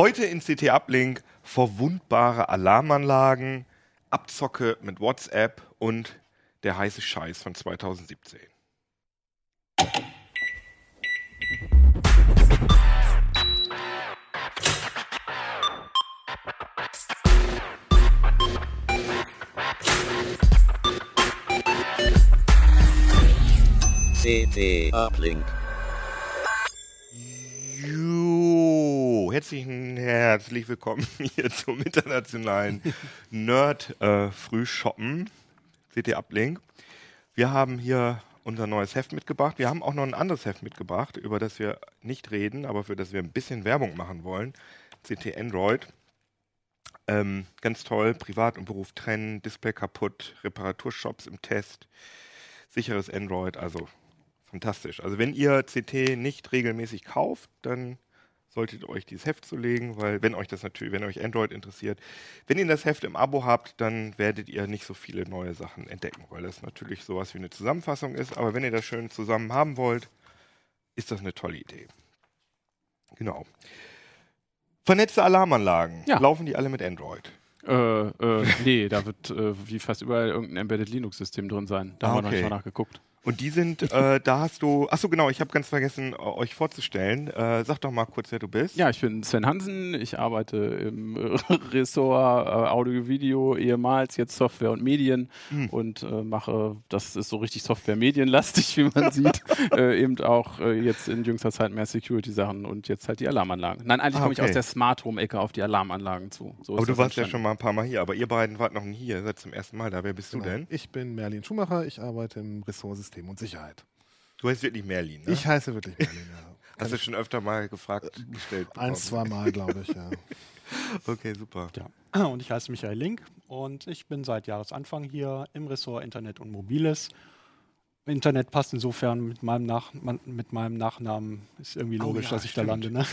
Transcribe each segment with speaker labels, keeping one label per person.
Speaker 1: Heute in CT Uplink verwundbare Alarmanlagen, Abzocke mit WhatsApp und der heiße Scheiß von 2017.
Speaker 2: CT Uplink.
Speaker 1: Herzlichen herzlich willkommen hier zum internationalen Nerd äh, Frühshoppen CT Uplink. Wir haben hier unser neues Heft mitgebracht. Wir haben auch noch ein anderes Heft mitgebracht, über das wir nicht reden, aber für das wir ein bisschen Werbung machen wollen. CT Android. Ähm, ganz toll, Privat und Beruf trennen, Display kaputt, Reparaturshops im Test, sicheres Android, also fantastisch. Also wenn ihr CT nicht regelmäßig kauft, dann solltet ihr euch dieses Heft zulegen, weil wenn euch das natürlich, wenn euch Android interessiert, wenn ihr das Heft im Abo habt, dann werdet ihr nicht so viele neue Sachen entdecken, weil das natürlich sowas wie eine Zusammenfassung ist. Aber wenn ihr das schön zusammen haben wollt, ist das eine tolle Idee. Genau. Vernetzte Alarmanlagen.
Speaker 3: Ja.
Speaker 1: Laufen die alle mit Android?
Speaker 3: Äh, äh, nee, da wird äh, wie fast überall irgendein Embedded Linux-System drin sein. Da
Speaker 1: Ah,
Speaker 3: haben wir noch nicht mal nachgeguckt.
Speaker 1: Und die sind, äh, da hast du, achso genau, ich habe ganz vergessen, äh, euch vorzustellen. Äh, sag doch mal kurz, wer du bist.
Speaker 3: Ja, ich bin Sven Hansen. Ich arbeite im äh, Ressort äh, Audio, Video, ehemals jetzt Software und Medien
Speaker 1: Hm.
Speaker 3: und äh, mache, das ist so richtig Software-Medienlastig, wie man sieht, äh, eben auch äh, jetzt in jüngster Zeit mehr Security-Sachen und jetzt halt die Alarmanlagen. Nein, eigentlich
Speaker 1: Ah,
Speaker 3: komme ich
Speaker 1: okay.
Speaker 3: aus der Smart Home-Ecke auf die Alarmanlagen zu. So
Speaker 1: Aber
Speaker 3: ist
Speaker 1: du warst ja schon mal ein paar Mal hier, aber ihr beiden wart noch nie hier, seid zum ersten Mal da. Wer bist du
Speaker 4: Genau.
Speaker 1: denn?
Speaker 4: Ich bin Merlin Schumacher, ich arbeite im Ressort System und Sicherheit.
Speaker 1: Du heißt wirklich Merlin, ne?
Speaker 4: Ich heiße wirklich Merlin, ja.
Speaker 1: Hast du schon öfter mal gefragt, gestellt? bekommen?
Speaker 4: Eins, zwei Mal, glaube ich, ja.
Speaker 1: Okay, super.
Speaker 5: Ja. Und ich heiße Michael Link und ich bin seit Jahresanfang hier im Ressort Internet und Mobiles. Internet passt insofern mit meinem, Nach mit meinem Nachnamen. Ist irgendwie
Speaker 1: Oh
Speaker 5: logisch,
Speaker 1: ja,
Speaker 5: dass ich da
Speaker 1: stimmt.
Speaker 5: lande. Ne?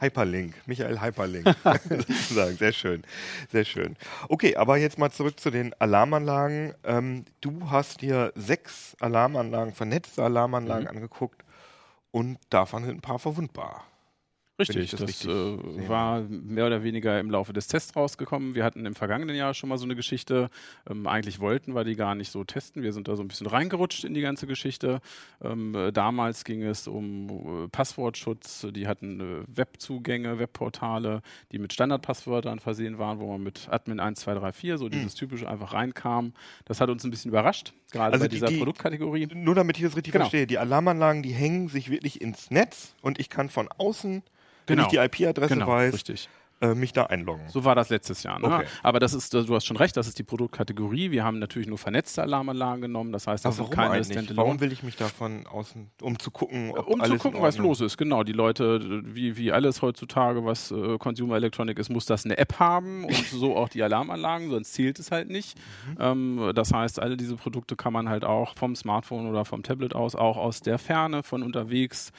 Speaker 1: Hyperlink, Michael Hyperlink, sozusagen. Sehr schön, sehr schön. Okay, aber jetzt mal zurück zu den Alarmanlagen. Ähm, du hast dir sechs Alarmanlagen, vernetzte Alarmanlagen
Speaker 3: Mhm.
Speaker 1: angeguckt und davon sind ein paar verwundbar.
Speaker 3: Richtig,
Speaker 1: das
Speaker 3: das,
Speaker 1: richtig
Speaker 3: äh, war mehr oder weniger im Laufe des Tests rausgekommen. Wir hatten im vergangenen Jahr schon mal so eine Geschichte. Ähm, eigentlich wollten wir die gar nicht so testen. Wir sind da so ein bisschen reingerutscht in die ganze Geschichte. Ähm, äh, damals ging es um äh, Passwortschutz. Die hatten äh, Webzugänge, Webportale, die mit Standardpasswörtern versehen waren, wo man mit Admin 1234 so dieses typische einfach reinkam. Das hat uns ein bisschen überrascht, gerade
Speaker 1: Also
Speaker 3: bei
Speaker 1: die-
Speaker 3: dieser
Speaker 1: die-
Speaker 3: Produktkategorie.
Speaker 1: Nur damit ich das richtig
Speaker 3: Genau.
Speaker 1: verstehe, die Alarmanlagen, die hängen sich wirklich ins Netz und ich kann von außen, wenn
Speaker 3: Genau.
Speaker 1: ich die IP-Adresse
Speaker 3: Genau,
Speaker 1: weiß,
Speaker 3: richtig.
Speaker 1: äh, mich da einloggen.
Speaker 3: So war das letztes Jahr. Ne?
Speaker 1: Okay.
Speaker 3: Aber das ist, du hast schon recht, das ist die Produktkategorie. Wir haben natürlich nur vernetzte Alarmanlagen genommen. Das heißt, das
Speaker 1: Aber
Speaker 3: sind keine? Standalone.
Speaker 1: Warum will ich mich da von außen, um zu gucken, ob
Speaker 3: um zu gucken, was los ist. Genau, die Leute, wie, wie alles heutzutage, was äh, Consumer Electronic ist, muss das eine App haben und so auch die Alarmanlagen, sonst zählt es halt nicht.
Speaker 1: Mhm.
Speaker 3: Ähm, das heißt, alle diese Produkte kann man halt auch vom Smartphone oder vom Tablet aus, auch aus der Ferne, von unterwegs,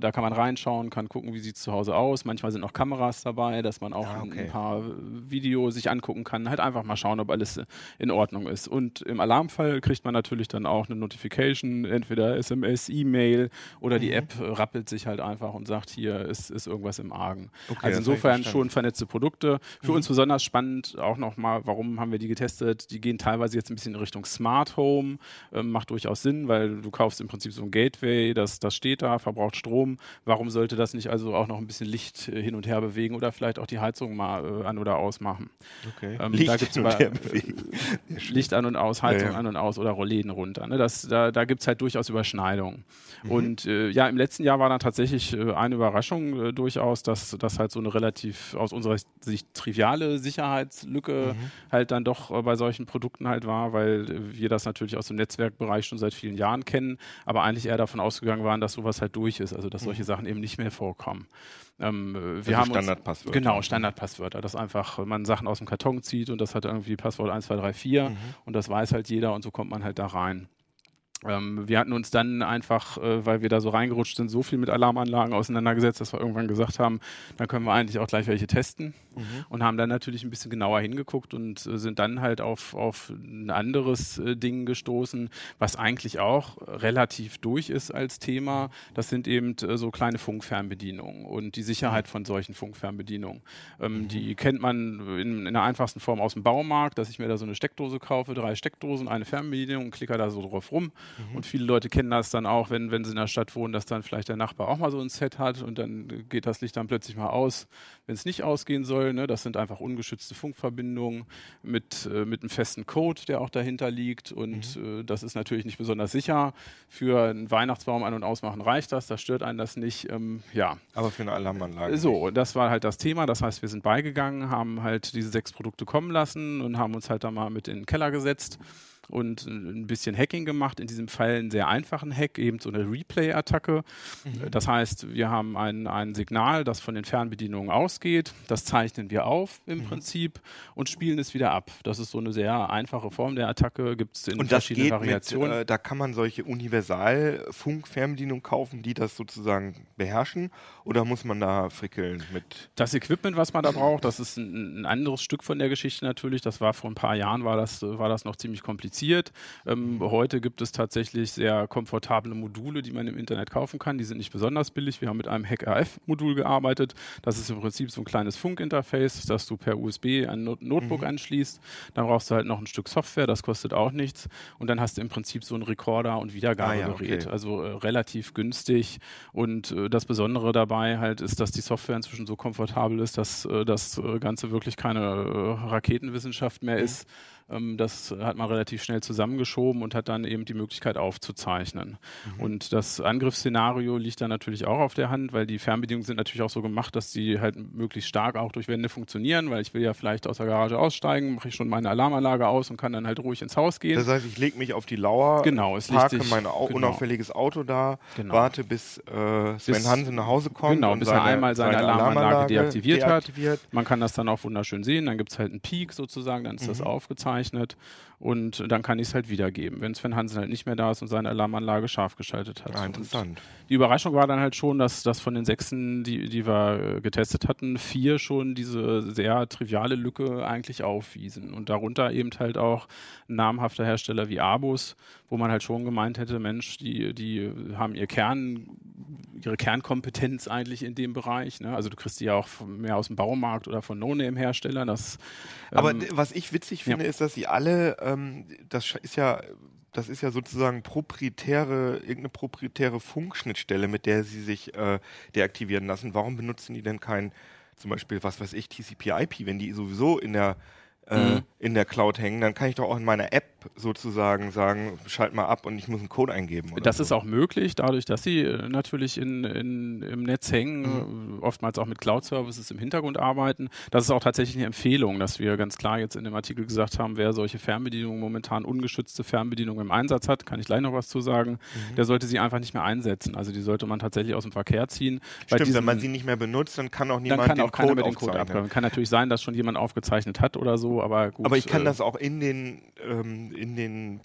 Speaker 3: da kann man reinschauen, kann gucken, wie sieht es zu Hause aus. Manchmal sind auch Kameras dabei, dass man auch
Speaker 1: Ah, okay.
Speaker 3: ein paar Videos sich angucken kann. Halt einfach mal schauen, ob alles äh, in Ordnung ist. Und im Alarmfall kriegt man natürlich dann auch eine Notification, entweder SMS, E-Mail oder
Speaker 1: Mhm.
Speaker 3: die App äh, rappelt sich halt einfach und sagt, hier ist, ist irgendwas im Argen.
Speaker 1: Okay,
Speaker 3: also insofern.
Speaker 1: Mhm.
Speaker 3: schon vernetzte Produkte. Für uns besonders spannend auch nochmal, warum haben wir die getestet? Die gehen teilweise jetzt ein bisschen in Richtung Smart Home. Ähm, macht durchaus Sinn, weil du kaufst im Prinzip so ein Gateway, das, das steht da, verbraucht Strom. Warum sollte das nicht also auch noch ein bisschen Licht äh, hin und her bewegen oder vielleicht auch die Heizung mal äh, an oder ausmachen?
Speaker 1: Okay.
Speaker 3: Ähm,
Speaker 1: Licht
Speaker 3: da gibt's
Speaker 1: hin und her bewegen.
Speaker 3: Licht an und aus, Heizung
Speaker 1: Ja, ja.
Speaker 3: an und aus oder Rollläden runter. Ne? Das, da da gibt es halt durchaus Überschneidungen.
Speaker 1: Mhm.
Speaker 3: Und äh, ja, im letzten Jahr war dann tatsächlich äh, eine Überraschung äh, durchaus, dass das halt so eine relativ aus unserer Sicht triviale Sicherheitslücke
Speaker 1: Mhm.
Speaker 3: halt dann doch äh, bei solchen Produkten halt war, weil wir das natürlich aus dem Netzwerkbereich schon seit vielen Jahren kennen, aber eigentlich eher davon ausgegangen waren, dass sowas halt durch ist, also dass solche Sachen eben nicht mehr vorkommen. Ähm, äh, wir
Speaker 1: Mhm. Also
Speaker 3: haben
Speaker 1: Standardpasswörter.
Speaker 3: Genau, Standardpasswörter, dass einfach man Sachen aus dem Karton zieht und das hat irgendwie Passwort 1234
Speaker 1: Mhm.
Speaker 3: und das weiß halt jeder und so kommt man halt da rein. Ähm, wir hatten uns dann einfach, äh, weil wir da so reingerutscht sind, so viel mit Alarmanlagen auseinandergesetzt, dass wir irgendwann gesagt haben, dann können wir eigentlich auch gleich welche testen mhm. und haben dann natürlich ein bisschen genauer hingeguckt und äh, sind dann halt auf, auf ein anderes äh, Ding gestoßen, was eigentlich auch relativ durch ist als Thema. Das sind eben äh, so kleine Funkfernbedienungen und die Sicherheit von solchen Funkfernbedienungen. Ähm, mhm. Die kennt man in, in der einfachsten Form aus dem Baumarkt, dass ich mir da so eine Steckdose kaufe, drei Steckdosen, eine Fernbedienung, klicke da so drauf rum Mhm. Und viele Leute kennen das dann auch, wenn, wenn sie in der Stadt wohnen, dass dann vielleicht der Nachbar auch mal so ein Set hat und dann geht das Licht dann plötzlich mal aus, wenn es nicht ausgehen soll. Ne? Das sind einfach ungeschützte Funkverbindungen mit, äh, mit einem festen Code, der auch dahinter liegt. Und mhm. äh, das ist natürlich nicht besonders sicher. Für einen Weihnachtsbaum an- und ausmachen reicht das, da stört einen das nicht. Ähm, ja.
Speaker 1: Aber für eine Alarmanlage.
Speaker 3: So, das war halt das Thema. Das heißt, wir sind beigegangen, haben halt diese sechs Produkte kommen lassen und haben uns halt da mal mit in den Keller gesetzt und ein bisschen Hacking gemacht. In diesem Fall einen sehr einfachen Hack, eben so eine Replay-Attacke. Mhm. Das heißt, wir haben ein, ein Signal, das von den Fernbedienungen ausgeht. Das zeichnen wir auf im mhm. Prinzip und spielen es wieder ab. Das ist so eine sehr einfache Form der Attacke, gibt es in
Speaker 1: und
Speaker 3: verschiedenen Variationen.
Speaker 1: Mit, äh, da kann man solche Universal-Funk-Fernbedienungen kaufen, die das sozusagen beherrschen oder muss man da frickeln mit?
Speaker 3: Das Equipment, was man da braucht, das ist ein, ein anderes Stück von der Geschichte natürlich. Das war vor ein paar Jahren, war das, war das noch ziemlich kompliziert kompliziert. Ähm, heute gibt es tatsächlich sehr komfortable Module, die man im Internet kaufen kann. Die sind nicht besonders billig. Wir haben mit einem Hack-RF-Modul gearbeitet. Das ist im Prinzip so ein kleines Funkinterface, das du per USB an Not Notebook mhm. anschließt. Dann brauchst du halt noch ein Stück Software, das kostet auch nichts. Und dann hast du im Prinzip so ein Rekorder- und Wiedergabegerät. Ah, ja, okay. Also äh, relativ günstig. Und äh, das Besondere dabei halt ist, dass die Software inzwischen so komfortabel ist, dass äh, das äh, Ganze wirklich keine äh, Raketenwissenschaft mehr mhm. ist das hat man relativ schnell zusammengeschoben und hat dann eben die Möglichkeit aufzuzeichnen. Mhm. Und das Angriffsszenario liegt dann natürlich auch auf der Hand, weil die Fernbedienungen sind natürlich auch so gemacht, dass die halt möglichst stark auch durch Wände funktionieren, weil ich will ja vielleicht aus der Garage aussteigen, mache ich schon meine Alarmanlage aus und kann dann halt ruhig ins Haus gehen.
Speaker 1: Das heißt, ich lege mich auf die Lauer,
Speaker 3: genau, es
Speaker 1: parke mein genau. unauffälliges Auto da, genau. warte bis äh, Sven bis, Hansen nach Hause kommt.
Speaker 3: Genau, bis seine, er einmal seine, seine Alarmanlage, Alarmanlage deaktiviert, deaktiviert, hat. Man kann das dann auch wunderschön sehen, dann gibt es halt einen Peak sozusagen, dann ist mhm. das aufgezeichnet aufgezeichnet und dann kann ich es halt wiedergeben, wenn Sven Hansen halt nicht mehr da ist und seine Alarmanlage scharf geschaltet hat.
Speaker 1: Ah, interessant. Und
Speaker 3: die Überraschung war dann halt schon, dass, dass von den sechsen, die, die wir äh, getestet hatten, vier schon diese sehr triviale Lücke eigentlich aufwiesen und darunter eben halt auch namhafter Hersteller wie Abus, wo man halt schon gemeint hätte, Mensch, die, die haben ihr Kern, ihre Kernkompetenz eigentlich in dem Bereich. Ne? Also du kriegst die ja auch mehr aus dem Baumarkt oder von No-Name-Herstellern. ähm,
Speaker 1: Aber was ich witzig finde, ja. ist, dass sie alle, ähm, das ist ja das ist ja sozusagen proprietäre, irgendeine proprietäre Funkschnittstelle, mit der sie sich äh, deaktivieren lassen. Warum benutzen die denn kein, zum Beispiel, was weiß ich, TCP/IP, wenn die sowieso in der mhm. in der Cloud hängen, dann kann ich doch auch in meiner App sozusagen sagen, schalt mal ab und ich muss einen Code eingeben.
Speaker 3: das
Speaker 1: so.
Speaker 3: ist auch möglich, dadurch, dass sie äh, natürlich in, in, im Netz hängen, mhm. oftmals auch mit Cloud-Services im Hintergrund arbeiten. Das ist auch tatsächlich eine Empfehlung, dass wir ganz klar jetzt in dem Artikel gesagt haben, wer solche Fernbedienungen momentan ungeschützte Fernbedienungen im Einsatz hat, kann ich gleich noch was zu sagen, mhm. der sollte sie einfach nicht mehr einsetzen. Also die sollte man tatsächlich aus dem Verkehr ziehen.
Speaker 1: Stimmt, wenn man sie nicht mehr benutzt, dann kann auch niemand
Speaker 3: dann kann
Speaker 1: den
Speaker 3: auch Code, den Code abgreifen. Kann natürlich sein, dass schon jemand aufgezeichnet hat oder so, aber gut.
Speaker 1: Aber ich kann äh, das auch in den, ähm, in den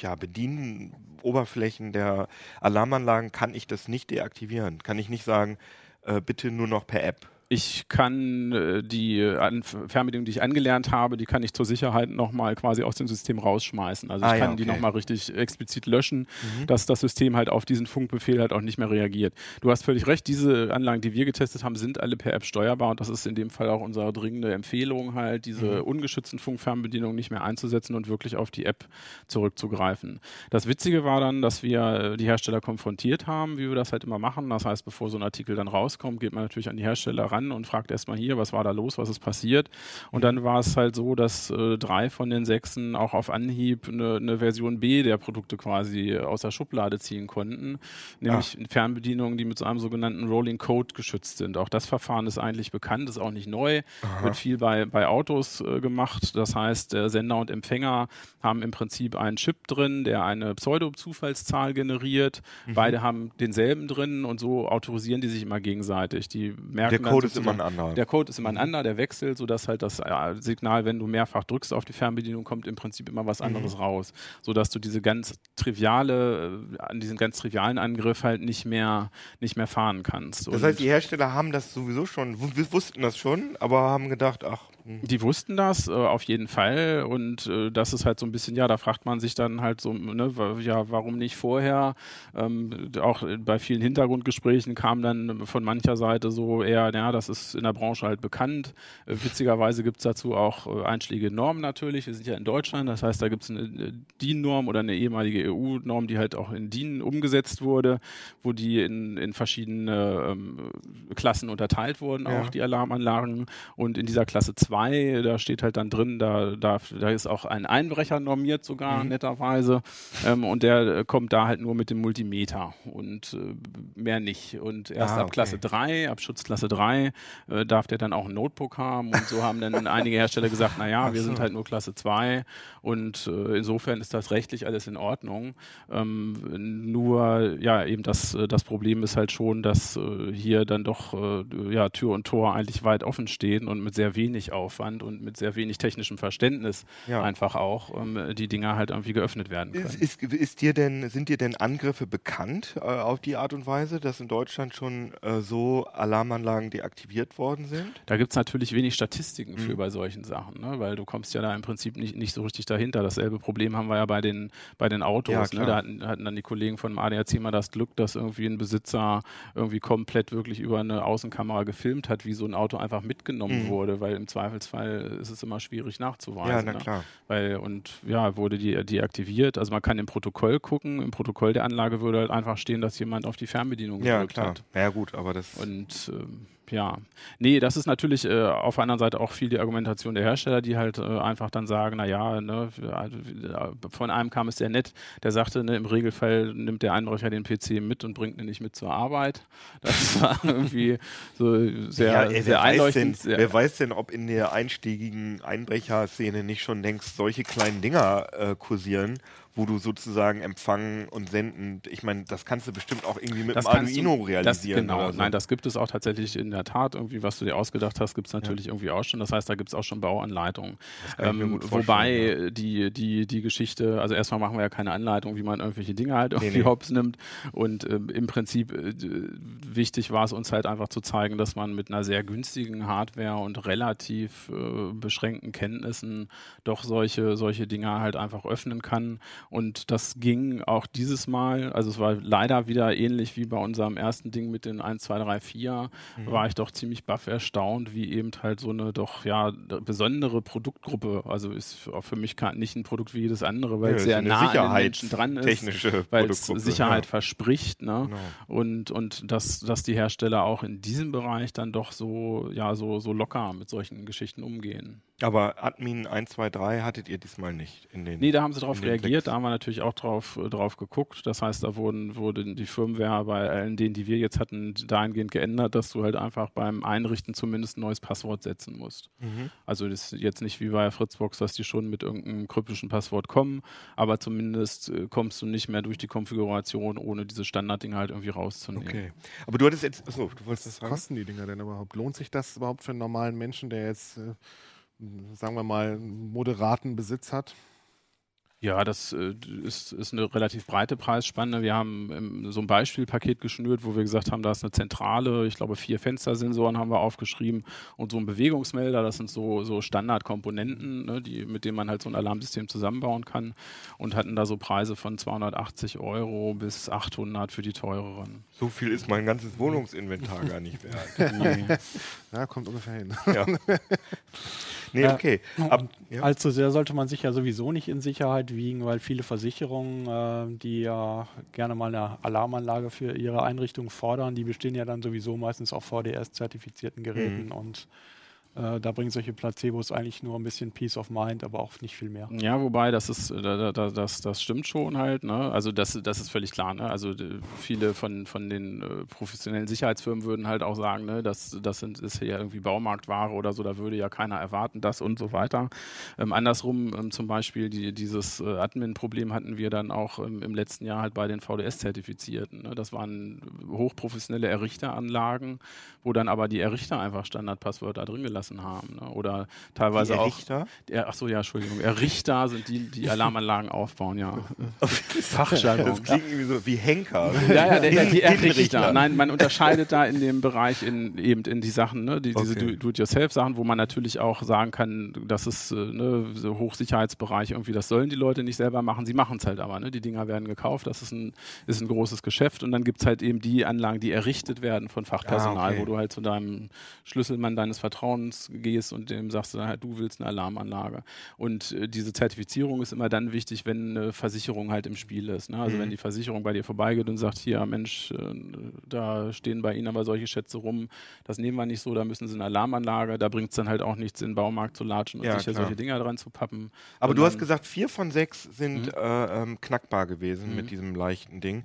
Speaker 1: ja, Bedienoberflächen der Alarmanlagen kann ich das nicht deaktivieren. Kann ich nicht sagen, äh, bitte nur noch per App.
Speaker 3: Ich kann äh, die äh, Fernbedienung, die ich angelernt habe, die kann ich zur Sicherheit nochmal quasi aus dem System rausschmeißen. Also ich ah, kann ja, okay. die nochmal richtig explizit löschen, mhm. dass das System halt auf diesen Funkbefehl halt auch nicht mehr reagiert. Du hast völlig recht, diese Anlagen, die wir getestet haben, sind alle per App steuerbar und das ist in dem Fall auch unsere dringende Empfehlung, halt diese mhm. ungeschützten Funkfernbedienungen nicht mehr einzusetzen und wirklich auf die App zurückzugreifen. Das Witzige war dann, dass wir äh, die Hersteller konfrontiert haben, wie wir das halt immer machen. Das heißt, bevor so ein Artikel dann rauskommt, geht man natürlich an die Hersteller ran ran und fragt erstmal hier, was war da los, was ist passiert. Und dann war es halt so, dass äh, drei von den sechsen auch auf Anhieb eine, eine, Version B der Produkte quasi aus der Schublade ziehen konnten, nämlich ah. Fernbedienungen, die mit so einem sogenannten Rolling Code geschützt sind. Auch das Verfahren ist eigentlich bekannt, ist auch nicht neu, Aha. wird viel bei, bei Autos äh, gemacht. Das heißt, äh, Sender und Empfänger haben im Prinzip einen Chip drin, der eine Pseudo-Zufallszahl generiert. Mhm. Beide haben denselben drin und so autorisieren die sich immer gegenseitig. Die merken
Speaker 1: der Code Code ist immer ein anderer.
Speaker 3: Der Code ist immer ein anderer, der wechselt, sodass halt das äh, Signal, wenn du mehrfach drückst auf die Fernbedienung, kommt im Prinzip immer was anderes
Speaker 1: Mhm.
Speaker 3: raus. Sodass du diese ganz triviale, äh, an diesen ganz trivialen Angriff halt nicht mehr, nicht mehr fahren kannst.
Speaker 1: Das heißt, die Hersteller haben das sowieso schon, wussten das schon, aber haben gedacht, ach,
Speaker 3: Die wussten das äh, auf jeden Fall und äh, das ist halt so ein bisschen, ja, da fragt man sich dann halt so, ne, ja, warum nicht vorher? Ähm, auch bei vielen Hintergrundgesprächen kam dann von mancher Seite so eher, ja, das ist in der Branche halt bekannt. Äh, witzigerweise gibt es dazu auch äh, einschlägige Normen natürlich. Wir sind ja in Deutschland, das heißt, da gibt es eine äh, DIN-Norm oder eine ehemalige EU-Norm, die halt auch in DIN umgesetzt wurde, wo die in, in verschiedene ähm, Klassen unterteilt wurden,
Speaker 1: Ja.
Speaker 3: auch die Alarmanlagen. Und in dieser Klasse 2, da steht halt dann drin, da, da, da ist auch ein Einbrecher normiert sogar,
Speaker 1: Mhm.
Speaker 3: netterweise. Ähm, und der äh, kommt da halt nur mit dem Multimeter und äh, mehr nicht. Und erst
Speaker 1: Ah,
Speaker 3: ab
Speaker 1: okay.
Speaker 3: Klasse 3, ab Schutzklasse 3, äh, darf der dann auch ein Notebook haben. Und so haben dann einige Hersteller gesagt, naja, wir sind halt nur Klasse 2 und äh, insofern ist das rechtlich alles in Ordnung. Ähm, nur, ja, eben das, äh, das Problem ist halt schon, dass äh, hier dann doch ja, Tür und Tor eigentlich weit offen stehen und mit sehr wenig Aufwand und mit sehr wenig technischem Verständnis
Speaker 1: Ja.
Speaker 3: einfach auch ähm, die Dinger halt irgendwie geöffnet werden können.
Speaker 1: Ist, ist, ist dir denn, sind dir denn Angriffe bekannt äh, auf die Art und Weise, dass in Deutschland schon äh, so Alarmanlagen deaktiviert worden sind?
Speaker 3: Da gibt es natürlich wenig Statistiken für
Speaker 1: Mhm.
Speaker 3: bei solchen Sachen, ne? weil du kommst ja da im Prinzip nicht, nicht so richtig dahinter. Dasselbe Problem haben wir ja bei den, bei den Autos.
Speaker 1: Ja,
Speaker 3: ne? Da hatten, hatten dann die Kollegen von dem ADAC mal das Glück, dass irgendwie ein Besitzer irgendwie komplett wirklich über eine Außenkamera gefilmt hat, wie so ein Auto einfach mitgenommen
Speaker 1: Mhm.
Speaker 3: wurde, weil im Zweifelsfall ist es immer schwierig nachzuweisen.
Speaker 1: ja, na
Speaker 3: ne?
Speaker 1: klar.
Speaker 3: Weil, und ja, wurde die deaktiviert. Also man kann im Protokoll gucken, im Protokoll der Anlage würde halt einfach stehen, dass jemand auf die Fernbedienung
Speaker 1: Ja,
Speaker 3: gedrückt
Speaker 1: klar.
Speaker 3: hat.
Speaker 1: Ja, gut, aber das.
Speaker 3: Und ähm, ja, nee, das ist natürlich äh, auf der anderen Seite auch viel die Argumentation der Hersteller, die halt äh, einfach dann sagen, naja, ne, ja, von einem kam es sehr nett, der sagte, ne, im Regelfall nimmt der Einbrecher den PC mit und bringt ihn nicht mit zur Arbeit. Das war irgendwie so sehr,
Speaker 1: ja, ey,
Speaker 3: sehr
Speaker 1: wer, weiß denn,
Speaker 3: einleuchtend.
Speaker 1: wer weiß denn, ob in der einstiegigen Einbrecherszene nicht schon längst solche kleinen Dinger äh, kursieren, wo du sozusagen empfangen und senden, ich meine, das kannst du bestimmt auch irgendwie mit
Speaker 3: Das
Speaker 1: dem
Speaker 3: kannst du-
Speaker 1: Arduino
Speaker 3: Das,
Speaker 1: realisieren.
Speaker 3: genau,
Speaker 1: so.
Speaker 3: nein, das gibt es auch tatsächlich in der Tat. Irgendwie, was du dir ausgedacht hast, gibt es natürlich irgendwie auch schon. Das heißt, da gibt es auch schon Bauanleitungen. Ähm, wobei
Speaker 1: ja.
Speaker 3: die, die, die Geschichte, also erstmal machen wir ja keine Anleitung, wie man irgendwelche Dinge halt irgendwie
Speaker 1: nee.
Speaker 3: hops nimmt. Und ähm, im Prinzip äh, wichtig war es uns halt einfach zu zeigen, dass man mit einer sehr günstigen Hardware und relativ äh, beschränkten Kenntnissen doch solche, solche Dinge halt einfach öffnen kann. Und das ging auch dieses Mal, also es war leider wieder ähnlich wie bei unserem ersten Ding mit den 1, 2, 3, 4,
Speaker 1: Mhm.
Speaker 3: war ich doch ziemlich baff erstaunt, wie eben halt so eine doch ja besondere Produktgruppe, also ist auch für mich nicht ein Produkt wie jedes andere, weil
Speaker 1: Ja,
Speaker 3: es sehr nah an den Menschen dran ist, weil es Sicherheit
Speaker 1: ja.
Speaker 3: verspricht, ne?
Speaker 1: Genau.
Speaker 3: Und, und dass, dass die Hersteller auch in diesem Bereich dann doch so, ja, so, so locker mit solchen Geschichten umgehen.
Speaker 1: Aber Admin 123 hattet ihr diesmal nicht in den.
Speaker 3: Nee, da haben sie darauf reagiert, haben wir natürlich auch drauf, äh, drauf geguckt. Das heißt, da wurden, wurde die Firmware bei allen denen, die wir jetzt hatten, dahingehend geändert, dass du halt einfach beim Einrichten zumindest ein neues Passwort setzen musst.
Speaker 1: Mhm.
Speaker 3: Also das ist jetzt nicht wie bei Fritzbox, dass die schon mit irgendeinem kryptischen Passwort kommen, aber zumindest äh, kommst du nicht mehr durch die Konfiguration, ohne diese Standarddinge halt irgendwie rauszunehmen.
Speaker 1: Okay. Aber du hattest jetzt. Achso, du wolltest das sagen?
Speaker 4: kosten die Dinger denn überhaupt? Lohnt sich das überhaupt für einen normalen Menschen, der jetzt, äh, sagen wir mal, einen moderaten Besitz hat?
Speaker 3: Ja, das äh, ist, ist eine relativ breite Preisspanne. Wir haben so ein Beispielpaket geschnürt, wo wir gesagt haben, da ist eine zentrale, ich glaube vier Fenstersensoren haben wir aufgeschrieben und so ein Bewegungsmelder, das sind so, so Standardkomponenten, ne, die, mit denen man halt so ein Alarmsystem zusammenbauen kann und hatten da so Preise von 280 Euro bis 800 für die teureren.
Speaker 1: So viel ist mein ganzes Wohnungsinventar gar nicht wert.
Speaker 4: Ja, kommt ungefähr hin.
Speaker 1: ja. Nee, okay. Ab, ja.
Speaker 5: Allzu sehr sollte man sich ja sowieso nicht in Sicherheit wiegen, weil viele Versicherungen, äh, die ja gerne mal eine Alarmanlage für ihre Einrichtung fordern, die bestehen ja dann sowieso meistens auf VDS-zertifizierten Geräten
Speaker 1: Mhm.
Speaker 5: und Äh, da bringen solche Placebos eigentlich nur ein bisschen Peace of Mind, aber auch nicht viel mehr.
Speaker 3: Ja, wobei das ist, da, da, das, das stimmt schon halt. Ne? Also das, das ist völlig klar. Ne? Also viele von, von den äh, professionellen Sicherheitsfirmen würden halt auch sagen, ne, das, das sind, ist ja irgendwie Baumarktware oder so, da würde ja keiner erwarten, das und so weiter. Ähm, andersrum ähm, zum Beispiel die, dieses äh, Admin-Problem hatten wir dann auch ähm, im letzten Jahr halt bei den VDS-Zertifizierten. Ne? Das waren hochprofessionelle Errichteranlagen, wo dann aber die Errichter einfach Standardpasswörter drin gelassen gelassen haben. Ne? Oder teilweise
Speaker 1: Die
Speaker 3: auch.
Speaker 1: Errichter?
Speaker 3: Ja, ach so, ja, Entschuldigung. Errichter sind die, die Alarmanlagen aufbauen, ja. Fachjargon.
Speaker 1: Das klingt irgendwie so wie Henker.
Speaker 3: Ja, ja, der, der, die. Errichter. Nein, man unterscheidet da in dem Bereich in, eben in die Sachen, ne, die, diese
Speaker 1: Okay.
Speaker 3: Do- Do-it-yourself-Sachen, wo man natürlich auch sagen kann, das ist äh, ne, so Hochsicherheitsbereich irgendwie, das sollen die Leute nicht selber machen. Sie machen es halt aber. Ne? Die Dinger werden gekauft, das ist ein, ist ein großes Geschäft. Und dann gibt es halt eben die Anlagen, die errichtet werden von Fachpersonal,
Speaker 1: Ah, okay.
Speaker 3: wo du halt zu deinem Schlüsselmann deines Vertrauens gehst und dem sagst du dann halt, du willst eine Alarmanlage. Und äh, diese Zertifizierung ist immer dann wichtig, wenn eine Versicherung halt im Spiel ist. Ne? Also
Speaker 1: Mhm.
Speaker 3: wenn die Versicherung bei dir vorbeigeht und sagt, hier Mensch, äh, da stehen bei Ihnen aber solche Schätze rum, das nehmen wir nicht so, da müssen Sie eine Alarmanlage, da bringt es dann halt auch nichts, in den Baumarkt zu latschen und
Speaker 1: Ja,
Speaker 3: sich ja
Speaker 1: klar.
Speaker 3: solche Dinger dran zu pappen.
Speaker 1: Aber du hast gesagt, vier von sechs sind
Speaker 3: Mhm.
Speaker 1: äh, ähm, knackbar gewesen
Speaker 3: Mhm.
Speaker 1: mit diesem leichten Ding.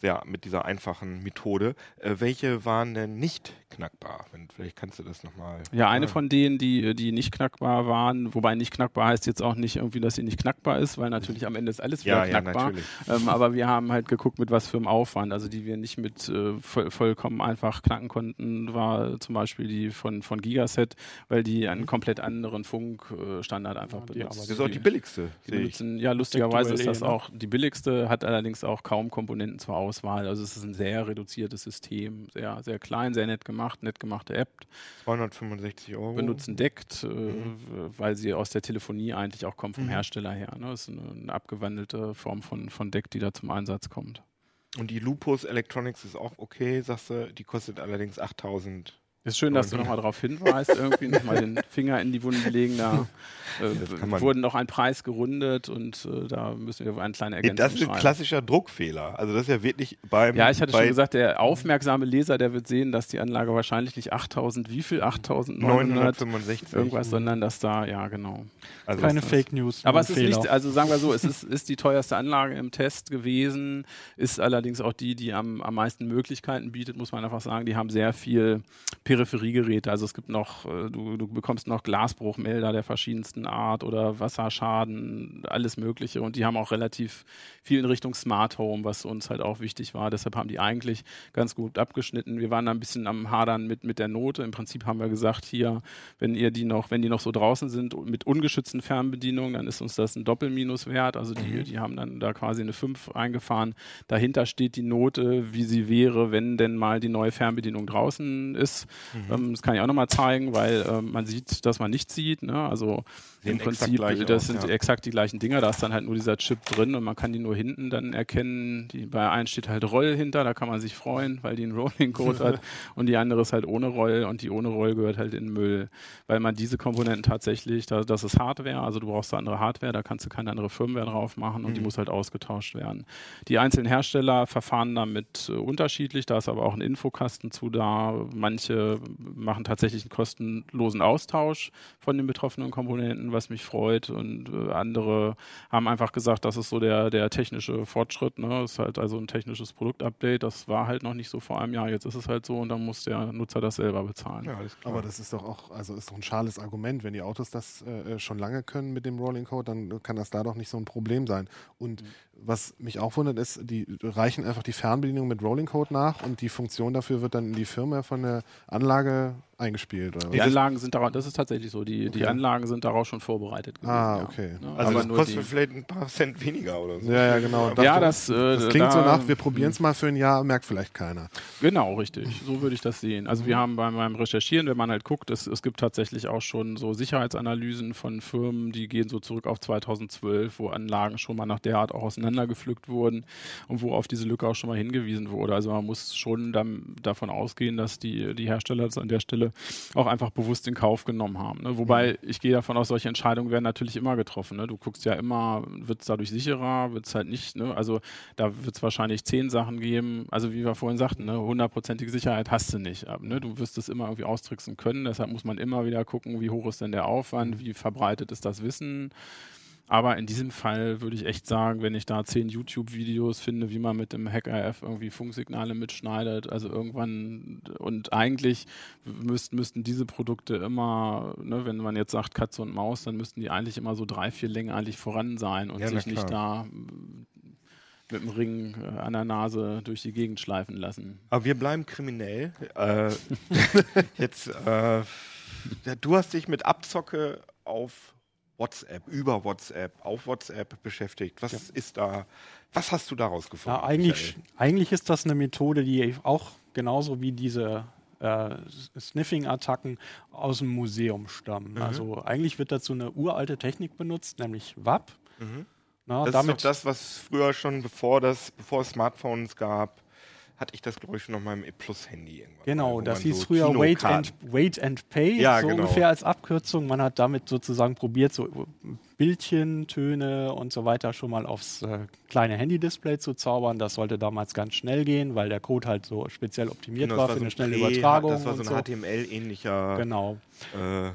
Speaker 1: Ja, mit dieser einfachen Methode. Äh, welche waren denn nicht knackbar? Wenn, vielleicht kannst du das nochmal.
Speaker 3: Ja, eine von denen, die, die nicht knackbar waren, wobei nicht knackbar heißt jetzt auch nicht irgendwie, dass sie nicht knackbar ist, weil natürlich am Ende ist alles wieder
Speaker 1: Ja, ja,
Speaker 3: knackbar.
Speaker 1: natürlich.
Speaker 3: ähm, aber wir haben halt geguckt, mit was für einem Aufwand, also die wir nicht mit äh, voll, vollkommen einfach knacken konnten, war zum Beispiel die von, von Gigaset, weil die einen komplett anderen Funkstandard einfach
Speaker 5: Ja, die
Speaker 3: benutzt.
Speaker 1: Das ist auch die billigste.
Speaker 3: Die benutzen, ja, lustigerweise ist das
Speaker 5: ne?
Speaker 3: auch die billigste, hat allerdings auch kaum Komponenten zur Auswahl. Also es ist ein sehr reduziertes System, sehr, sehr klein, sehr nett gemacht, nett gemachte App.
Speaker 1: 265 Euro.
Speaker 3: benutzen deckt, äh,
Speaker 1: Mhm.
Speaker 3: weil sie aus der Telefonie eigentlich auch kommt vom
Speaker 1: Mhm.
Speaker 3: Hersteller her. Ne? Das ist eine, eine abgewandelte Form von, von Deck, die da zum Einsatz kommt.
Speaker 1: Und die Lupus Electronics ist auch okay, sagst du. Die kostet allerdings 8000.
Speaker 3: Ist schön, dass du nochmal darauf hinweist, irgendwie nochmal den Finger in die Wunde legen. Da äh, wurden noch ein Preis gerundet und äh, da müssen wir eine kleine Ergänzung
Speaker 1: Das ist ein
Speaker 3: schreiben.
Speaker 1: klassischer Druckfehler. Also das ist ja wirklich beim.
Speaker 3: Ja, ich hatte schon gesagt, der aufmerksame Leser, der wird sehen, dass die Anlage wahrscheinlich nicht 8000, wie viel? 8900
Speaker 1: 965.
Speaker 3: irgendwas, sondern dass da, ja, genau.
Speaker 1: Also
Speaker 5: Keine Fake News.
Speaker 3: Aber es ist
Speaker 5: Fehler.
Speaker 3: nicht, also sagen wir so, es ist, ist die teuerste Anlage im Test gewesen, ist allerdings auch die, die am, am meisten Möglichkeiten bietet, muss man einfach sagen. Die haben sehr viel Peripheriegeräte. Also es gibt noch, äh, du, du bekommst noch Glasbruchmelder der verschiedensten Art oder Wasserschaden, alles Mögliche. Und die haben auch relativ viel in Richtung Smart Home, was uns halt auch wichtig war. Deshalb haben die eigentlich ganz gut abgeschnitten. Wir waren da ein bisschen am Hadern mit, mit der Note. Im Prinzip haben wir gesagt, hier, wenn ihr die noch, wenn die noch so draußen sind mit ungeschützten Fernbedienungen, dann ist uns das ein Doppelminus wert. Also die, die haben dann da quasi eine 5 eingefahren. Dahinter steht die Note, wie sie wäre, wenn denn mal die neue Fernbedienung draußen ist. Ähm, das kann ich auch nochmal zeigen, weil ähm, man sieht, dass man nichts sieht. Ne? Also im Prinzip,
Speaker 1: gleich
Speaker 3: das
Speaker 1: aus,
Speaker 3: sind
Speaker 1: ja.
Speaker 3: exakt die gleichen Dinger. Da ist dann halt nur dieser Chip drin und man kann die nur hinten dann erkennen. Die, bei einen steht halt Roll hinter, da kann man sich freuen, weil die einen Rolling-Code hat. Und die andere ist halt ohne Roll und die ohne Roll gehört halt in den Müll. Weil man diese Komponenten tatsächlich, da, das ist Hardware, also du brauchst da andere Hardware, da kannst du keine andere Firmware drauf machen und die muss halt ausgetauscht werden. Die einzelnen Hersteller verfahren damit äh, unterschiedlich, da ist aber auch ein Infokasten zu da. Manche machen tatsächlich einen kostenlosen Austausch von den betroffenen Komponenten, was mich freut. Und äh, andere haben einfach gesagt, das ist so der, der technische Fortschritt. Ne? Das ist halt also ein technisches Produktupdate. Das war halt noch nicht so vor einem Jahr. Jetzt ist es halt so und dann muss der Nutzer das selber bezahlen.
Speaker 1: Ja.
Speaker 4: Aber das ist doch auch, also ist doch ein schales Argument. Wenn die Autos das äh, schon lange können mit dem Rolling Code, dann kann das da doch nicht so ein Problem sein. Und was mich auch wundert, ist, die reichen einfach die Fernbedienung mit Rolling Code nach und die Funktion dafür wird dann in die Firma von der Anlage eingespielt. Oder
Speaker 3: Die
Speaker 4: was?
Speaker 3: Anlagen sind darauf, das ist tatsächlich so, die, die
Speaker 4: Okay.
Speaker 3: Anlagen sind darauf schon vorbereitet gewesen.
Speaker 4: Ah,
Speaker 3: ja.
Speaker 4: okay.
Speaker 3: Ne?
Speaker 1: also
Speaker 3: Aber
Speaker 1: das
Speaker 3: nur
Speaker 1: kostet
Speaker 3: die-
Speaker 1: vielleicht ein paar Cent weniger oder so.
Speaker 4: Ja, ja, genau.
Speaker 1: Aber-
Speaker 3: Ja, das, äh,
Speaker 4: das klingt so
Speaker 3: da-
Speaker 4: nach, wir probieren es mal für ein Jahr, merkt vielleicht keiner.
Speaker 3: Genau, richtig. So würde ich das sehen. Also wir haben beim, beim Recherchieren, wenn man halt guckt, es, es gibt tatsächlich auch schon so Sicherheitsanalysen von Firmen, die gehen so zurück auf 2012, wo Anlagen schon mal nach der Art auch auseinandergepflückt wurden und wo auf diese Lücke auch schon mal hingewiesen wurde. Also man muss schon dann davon ausgehen, dass die, die Hersteller das an der Stelle auch einfach bewusst in Kauf genommen haben. Ne? Wobei mhm. ich gehe davon aus, solche Entscheidungen werden natürlich immer getroffen. Ne? Du guckst ja immer, wird es dadurch sicherer, wird es halt nicht. Ne? Also da wird es wahrscheinlich zehn Sachen geben. Also wie wir vorhin sagten, ne? hundertprozentige Sicherheit hast du nicht. Ne? Du wirst es immer irgendwie austricksen können. Deshalb muss man immer wieder gucken, wie hoch ist denn der Aufwand, wie verbreitet ist das Wissen. Aber in diesem Fall würde ich echt sagen, wenn ich da zehn YouTube-Videos finde, wie man mit dem HackRF irgendwie Funksignale mitschneidet, also irgendwann und eigentlich müssten, müssten diese Produkte immer, ne, wenn man jetzt sagt Katze und Maus, dann müssten die eigentlich immer so drei, vier Längen eigentlich voran sein und ja, sich nicht da mit dem Ring äh, an der Nase durch die Gegend schleifen lassen.
Speaker 1: Aber wir bleiben kriminell. Äh, jetzt, äh, du hast dich mit Abzocke auf WhatsApp, über WhatsApp, auf WhatsApp beschäftigt. Was ja. ist da, was hast du daraus gefunden?
Speaker 5: Ja, eigentlich, eigentlich ist das eine Methode, die auch genauso wie diese äh, Sniffing-Attacken aus dem Museum stammen. Mhm. Also eigentlich wird dazu eine uralte Technik benutzt, nämlich WAP. Mhm.
Speaker 1: Na, das ist doch das, was früher schon, bevor, das, bevor es Smartphones gab, hatte ich das, glaube ich, schon auf meinem E-Plus-Handy irgendwann.
Speaker 5: Genau, das hieß so früher Wait and, Wait and Pay, ja, so genau. ungefähr als Abkürzung. Man hat damit sozusagen probiert, so Bildchen, Töne und so weiter schon mal aufs äh, kleine Handy-Display zu zaubern. Das sollte damals ganz schnell gehen, weil der Code halt so speziell optimiert genau, war, war für so eine schnelle Übertragung.
Speaker 1: Das war so ein HTML-ähnlicher.
Speaker 5: Genau. Äh,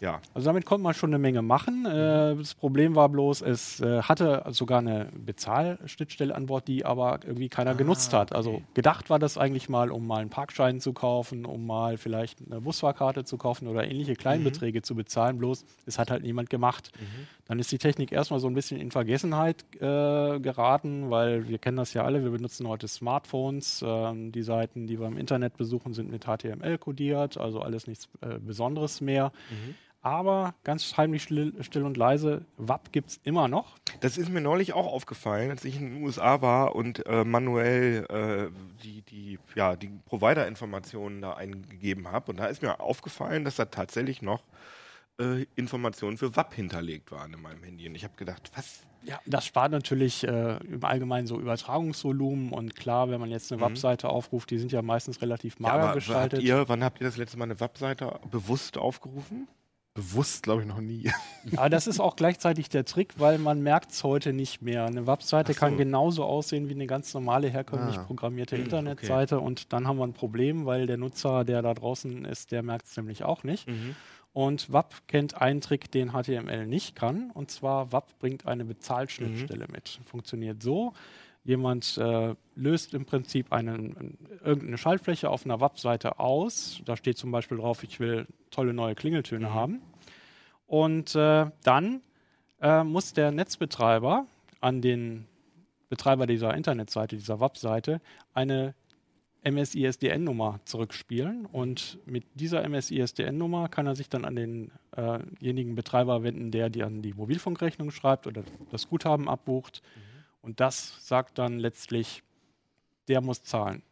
Speaker 5: ja. Also damit konnte man schon eine Menge machen. Äh, das Problem war bloß, es äh, hatte sogar eine Bezahlschnittstelle an Bord, die aber irgendwie keiner ah, genutzt hat. Also okay. gedacht war das eigentlich mal, um mal einen Parkschein zu kaufen, um mal vielleicht eine Busfahrkarte zu kaufen oder ähnliche Kleinbeträge mhm. zu bezahlen. Bloß, es hat halt niemand gemacht. Mhm. Dann ist die Technik erstmal so ein bisschen in Vergessenheit äh, geraten, weil wir kennen das ja alle, wir benutzen heute Smartphones. Ähm, die Seiten, die wir im Internet besuchen, sind mit HTML kodiert, also alles nichts äh, Besonderes mehr. Mhm. Aber ganz heimlich still, still und leise, WAP gibt es immer noch.
Speaker 1: Das ist mir neulich auch aufgefallen, als ich in den USA war und äh, manuell äh, die, die, ja, die Provider-Informationen da eingegeben habe. Und da ist mir aufgefallen, dass da tatsächlich noch äh, Informationen für WAP hinterlegt waren in meinem Handy. Und ich habe gedacht, was?
Speaker 5: Ja, das spart natürlich äh, im Allgemeinen so Übertragungsvolumen und klar, wenn man jetzt eine mhm. WAP-Seite aufruft, die sind ja meistens relativ mager ja, gestaltet.
Speaker 1: Habt ihr, wann habt ihr das letzte Mal eine WAP-Seite bewusst aufgerufen?
Speaker 4: Bewusst, glaube ich, noch nie.
Speaker 5: Aber das ist auch gleichzeitig der Trick, weil man merkt es heute nicht mehr. Eine Webseite so. kann genauso aussehen wie eine ganz normale, herkömmlich ah. programmierte hm, Internetseite. Okay. Und dann haben wir ein Problem, weil der Nutzer, der da draußen ist, der merkt es nämlich auch nicht. Mhm. Und WAP kennt einen Trick, den HTML nicht kann. Und zwar WAP bringt eine Bezahlschnittstelle mhm. mit. Funktioniert so. Jemand äh, löst im Prinzip einen, irgendeine Schaltfläche auf einer WAP-Seite aus. Da steht zum Beispiel drauf, ich will tolle neue Klingeltöne mhm. haben. Und äh, dann äh, muss der Netzbetreiber an den Betreiber dieser Internetseite, dieser WAP-Seite, eine MSISDN-Nummer zurückspielen und mit dieser MSISDN-Nummer kann er sich dann an denjenigen äh Betreiber wenden, der die an die Mobilfunkrechnung schreibt oder das Guthaben abbucht. Mhm. Und das sagt dann letztlich, der muss zahlen.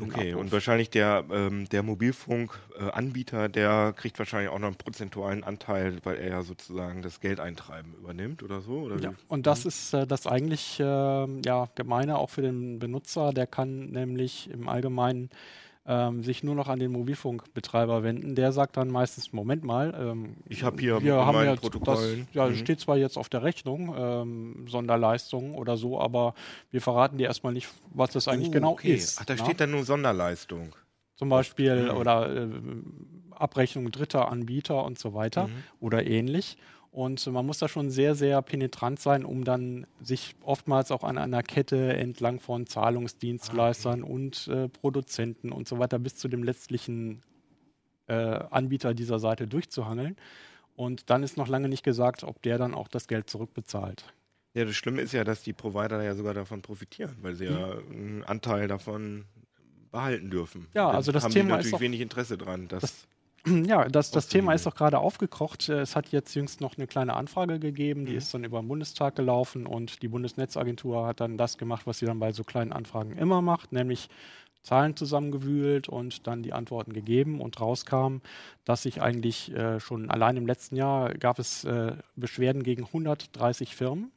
Speaker 1: Okay, Abruf. und wahrscheinlich der, ähm, der Mobilfunkanbieter, der kriegt wahrscheinlich auch noch einen prozentualen Anteil, weil er ja sozusagen das Geldeintreiben übernimmt oder so? Oder
Speaker 5: ja, und das mhm. ist äh, das eigentlich äh, ja, gemeine auch für den Benutzer. Der kann nämlich im Allgemeinen ähm, sich nur noch an den Mobilfunkbetreiber wenden. Der sagt dann meistens, Moment mal, ähm,
Speaker 1: ich hab hier wir haben ja Protokollen.
Speaker 5: Das, ja, mhm. steht zwar jetzt auf der Rechnung, ähm, Sonderleistung oder so, aber wir verraten dir erstmal nicht, was das eigentlich oh, genau okay. ist.
Speaker 1: Ach, da na? steht dann nur Sonderleistung.
Speaker 5: Zum Beispiel mhm. oder äh, Abrechnung dritter Anbieter und so weiter mhm. oder ähnlich. Und man muss da schon sehr, sehr penetrant sein, um dann sich oftmals auch an einer Kette entlang von Zahlungsdienstleistern ah, okay. und äh, Produzenten und so weiter bis zu dem letztlichen äh, Anbieter dieser Seite durchzuhangeln. Und dann ist noch lange nicht gesagt, ob der dann auch das Geld zurückbezahlt.
Speaker 1: Ja, das Schlimme ist ja, dass die Provider ja sogar davon profitieren, weil sie mhm. ja einen Anteil davon behalten dürfen.
Speaker 5: Ja, also das
Speaker 1: haben
Speaker 5: Thema
Speaker 1: die natürlich
Speaker 5: ist auch,
Speaker 1: wenig Interesse dran. Dass
Speaker 5: das, Ja, das, das Thema ist doch gerade aufgekocht. Es hat jetzt jüngst noch eine kleine Anfrage gegeben, die mhm. ist dann über den Bundestag gelaufen und die Bundesnetzagentur hat dann das gemacht, was sie dann bei so kleinen Anfragen immer macht, nämlich Zahlen zusammengewühlt und dann die Antworten gegeben und rauskam, dass sich eigentlich äh, schon allein im letzten Jahr gab es äh, Beschwerden gegen 130 Firmen.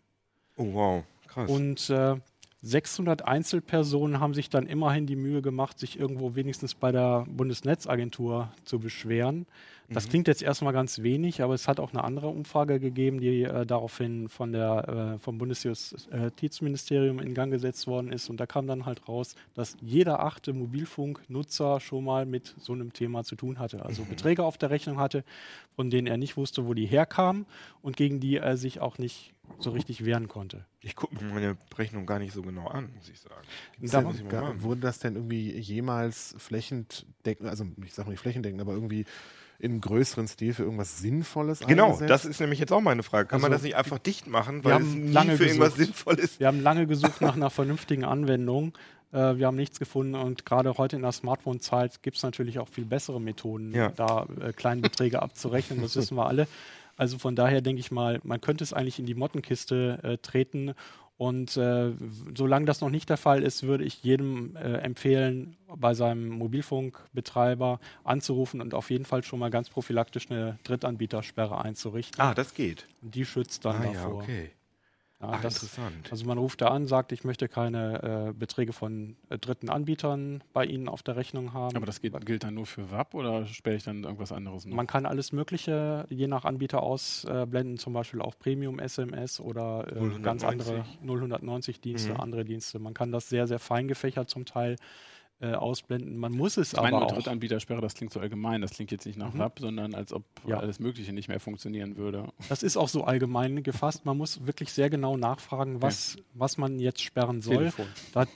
Speaker 1: Oh wow, krass.
Speaker 5: Und äh, 600 Einzelpersonen haben sich dann immerhin die Mühe gemacht, sich irgendwo wenigstens bei der Bundesnetzagentur zu beschweren. Das mhm. klingt jetzt erstmal ganz wenig, aber es hat auch eine andere Umfrage gegeben, die äh, daraufhin von der, äh, vom Bundesjustizministerium in Gang gesetzt worden ist. Und da kam dann halt raus, dass jeder achte Mobilfunknutzer schon mal mit so einem Thema zu tun hatte. Also mhm. Beträge auf der Rechnung hatte, von denen er nicht wusste, wo die herkamen und gegen die er sich auch nicht so richtig wehren konnte.
Speaker 1: Ich gucke mir meine Rechnung gar nicht so genau an, muss ich sagen.
Speaker 4: Da, gar, wurde das denn irgendwie jemals flächendeckend, also ich sage nicht flächendeckend, aber irgendwie in größeren Stil für irgendwas Sinnvolles
Speaker 1: Genau, eingesetzt? das ist nämlich jetzt auch meine Frage. Kann also, man das nicht einfach dicht machen, weil es nie
Speaker 5: lange
Speaker 1: für irgendwas sinnvoll ist?
Speaker 5: Wir haben lange gesucht nach einer vernünftigen Anwendung. Äh, wir haben nichts gefunden und gerade heute in der Smartphone-Zeit gibt es natürlich auch viel bessere Methoden, ja. da äh, Kleinbeträge abzurechnen. Das wissen wir alle. Also von daher denke ich mal, man könnte es eigentlich in die Mottenkiste äh, treten und äh, solange das noch nicht der Fall ist, würde ich jedem äh, empfehlen, bei seinem Mobilfunkbetreiber anzurufen und auf jeden Fall schon mal ganz prophylaktisch eine Drittanbietersperre einzurichten.
Speaker 1: Ah, das geht.
Speaker 5: Und die schützt dann
Speaker 1: ah,
Speaker 5: davor.
Speaker 1: Ja, okay.
Speaker 5: Ja, Ach, das, interessant. Also man ruft da an, sagt, ich möchte keine äh, Beträge von äh, dritten Anbietern bei Ihnen auf der Rechnung haben.
Speaker 3: Aber das geht, gilt dann nur für WAP oder sperre ich dann irgendwas anderes
Speaker 5: noch? Man kann alles Mögliche je nach Anbieter ausblenden, zum Beispiel auch Premium-SMS oder äh, ganz andere 090 Dienste, mhm. andere Dienste. Man kann das sehr, sehr fein gefächert zum Teil äh, ausblenden. Man muss es ich aber meine, auch.
Speaker 3: Drittanbietersperre, das klingt so allgemein. Das klingt jetzt nicht nach mhm. WAP, sondern als ob ja. alles Mögliche nicht mehr funktionieren würde.
Speaker 5: Das ist auch so allgemein gefasst. Man muss wirklich sehr genau nachfragen, was, ja. was man jetzt sperren soll. Da,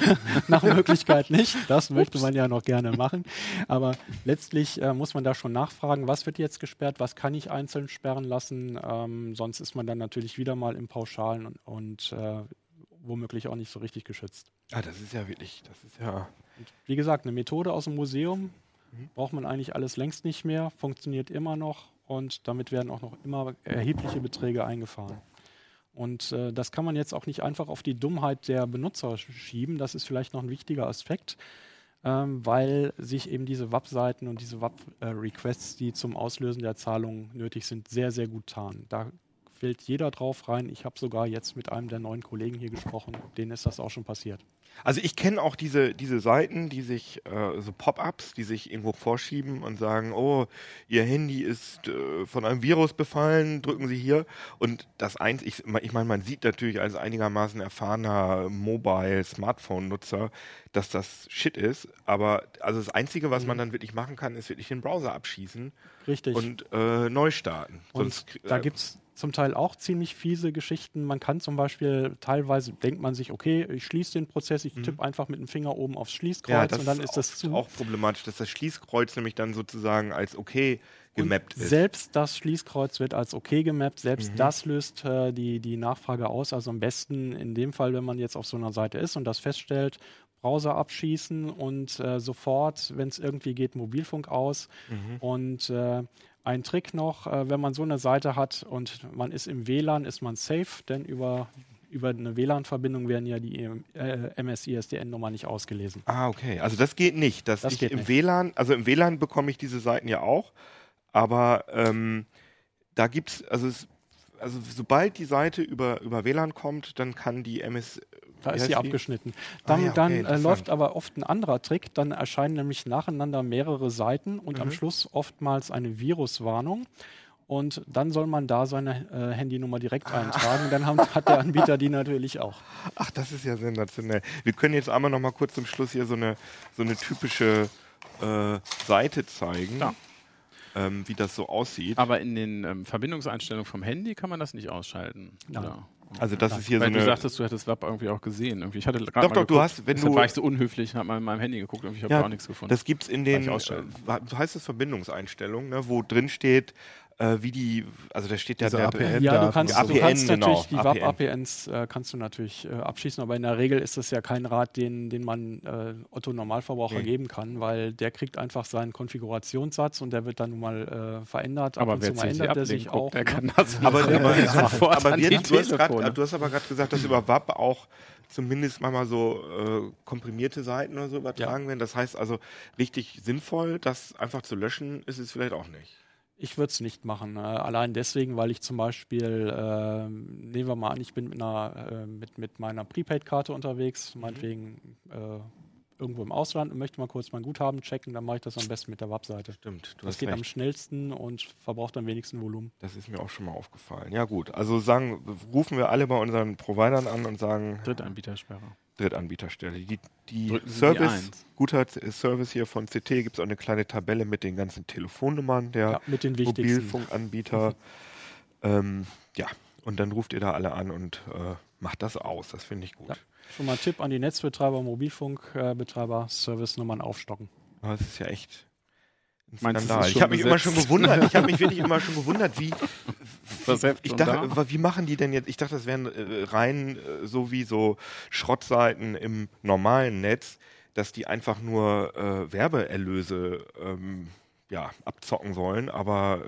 Speaker 5: nach Möglichkeit nicht. Das möchte man ja noch gerne machen. Aber letztlich äh, muss man da schon nachfragen, was wird jetzt gesperrt, was kann ich einzeln sperren lassen. Ähm, sonst ist man dann natürlich wieder mal im Pauschalen und, und äh, womöglich auch nicht so richtig geschützt.
Speaker 1: Ah, das ist ja wirklich, das ist ja
Speaker 5: und wie gesagt, eine Methode aus dem Museum mhm. braucht man eigentlich alles längst nicht mehr, funktioniert immer noch und damit werden auch noch immer erhebliche Beträge eingefahren. Und äh, das kann man jetzt auch nicht einfach auf die Dummheit der Benutzer schieben. Das ist vielleicht noch ein wichtiger Aspekt, ähm, weil sich eben diese WAP-Seiten und diese WAP-Requests, die zum Auslösen der Zahlung nötig sind, sehr, sehr gut tarnen. Da fällt jeder drauf rein. Ich habe sogar jetzt mit einem der neuen Kollegen hier gesprochen, denen ist das auch schon passiert.
Speaker 1: Also ich kenne auch diese, diese Seiten, die sich, äh, so Pop-ups, die sich irgendwo vorschieben und sagen, oh, Ihr Handy ist äh, von einem Virus befallen, drücken Sie hier. Und das eins, ich, ich meine, man sieht natürlich als einigermaßen erfahrener Mobile-Smartphone-Nutzer, dass das Shit ist. Aber also das Einzige, was mhm. man dann wirklich machen kann, ist wirklich den Browser abschießen.
Speaker 5: Richtig.
Speaker 1: Und äh, neu starten.
Speaker 5: Und Sonst, da gibt es zum Teil auch ziemlich fiese Geschichten. Man kann zum Beispiel, teilweise denkt man sich, okay, ich schließe den Prozess, ich mhm. tippe einfach mit dem Finger oben aufs Schließkreuz ja, und dann ist, ist das zu.
Speaker 1: auch problematisch, dass das Schließkreuz nämlich dann sozusagen als okay gemappt
Speaker 5: ist. Selbst das Schließkreuz wird als okay gemappt, selbst mhm. das löst äh, die, die Nachfrage aus. Also am besten in dem Fall, wenn man jetzt auf so einer Seite ist und das feststellt, Browser abschießen und äh, sofort, wenn es irgendwie geht, Mobilfunk aus. Mhm. Und äh, ein Trick noch, äh, wenn man so eine Seite hat und man ist im WLAN, ist man safe, denn über, über eine WLAN-Verbindung werden ja die äh, MSISDN-Nummer nicht ausgelesen.
Speaker 1: Ah, okay. Also das geht nicht. Dass
Speaker 5: das
Speaker 1: ich
Speaker 5: geht
Speaker 1: im
Speaker 5: nicht.
Speaker 1: WLAN, also im WLAN bekomme ich diese Seiten ja auch, aber ähm, da gibt es, also es also sobald die Seite über, über WLAN kommt, dann kann die MS.
Speaker 5: Da ist sie abgeschnitten. Dann, ah, ja, okay, dann äh, läuft aber oft ein anderer Trick. Dann erscheinen nämlich nacheinander mehrere Seiten und mhm. am Schluss oftmals eine Viruswarnung. Und dann soll man da seine äh, Handynummer direkt ah. eintragen. Dann haben, hat der Anbieter die natürlich auch.
Speaker 1: Ach, das ist ja sensationell. Wir können jetzt einmal noch mal kurz zum Schluss hier so eine, so eine typische äh, Seite zeigen. Ja ähm, wie das so aussieht.
Speaker 3: Aber in den ähm, Verbindungseinstellungen vom Handy kann man das nicht ausschalten.
Speaker 1: Ja. Also das ist hier
Speaker 3: Weil
Speaker 1: so
Speaker 3: du sagtest, du hättest WAP irgendwie auch gesehen. Irgendwie. Ich hatte
Speaker 1: doch, doch, geguckt, du hast, wenn
Speaker 3: du war ich so unhöflich und habe mal in meinem Handy geguckt, irgendwie habe ja, auch nichts gefunden.
Speaker 1: Das gibt es in den, äh, heißt es Verbindungseinstellungen, ne, wo drin steht, äh, wie die, also da steht ja
Speaker 5: der APN. Ja, du kannst, APN, du kannst genau, natürlich die WAP-APNs äh, kannst du natürlich äh, abschließen, aber in der Regel ist das ja kein Rat, den, den man äh, Otto Normalverbraucher nee. geben kann, weil der kriegt einfach seinen Konfigurationssatz und der wird dann nun mal äh, verändert.
Speaker 3: Aber wer mal ändert der sich auch. Der
Speaker 1: ne? kann das aber, aber, aber, aber wir, du, hast grad, du hast aber gerade gesagt, dass über WAP auch zumindest manchmal so äh, komprimierte Seiten oder so übertragen ja. werden. Das heißt also, richtig sinnvoll, das einfach zu löschen, ist es vielleicht auch nicht.
Speaker 5: Ich würde es nicht machen. Äh, allein deswegen, weil ich zum Beispiel, äh, nehmen wir mal an, ich bin mit, einer, äh, mit, mit meiner Prepaid-Karte unterwegs, mhm. meinetwegen äh, irgendwo im Ausland und möchte mal kurz mein Guthaben checken, dann mache ich das am besten mit der Webseite.
Speaker 1: Stimmt.
Speaker 5: das geht recht. am schnellsten und verbraucht am wenigsten Volumen.
Speaker 1: Das ist mir auch schon mal aufgefallen. Ja gut, also sagen, rufen wir alle bei unseren Providern an und sagen
Speaker 3: Drittanbietersperre.
Speaker 1: Drittanbieterstelle. Die, die Service, die guter Service hier von CT gibt es auch eine kleine Tabelle mit den ganzen Telefonnummern der
Speaker 5: ja,
Speaker 1: Mobilfunkanbieter. ähm, ja, und dann ruft ihr da alle an und äh, macht das aus. Das finde ich gut. Ja.
Speaker 5: Schon mal ein Tipp an die Netzbetreiber, Mobilfunkbetreiber, Service-Nummern aufstocken.
Speaker 1: Das ist ja echt ein Skandal. Ich habe mich immer schon gewundert, ich habe mich wirklich immer schon gewundert, wie, ich dachte, da? wie machen die denn jetzt, ich dachte, das wären äh, rein äh, so wie so Schrottseiten im normalen Netz, dass die einfach nur äh, Werbeerlöse ähm, ja, abzocken sollen. Aber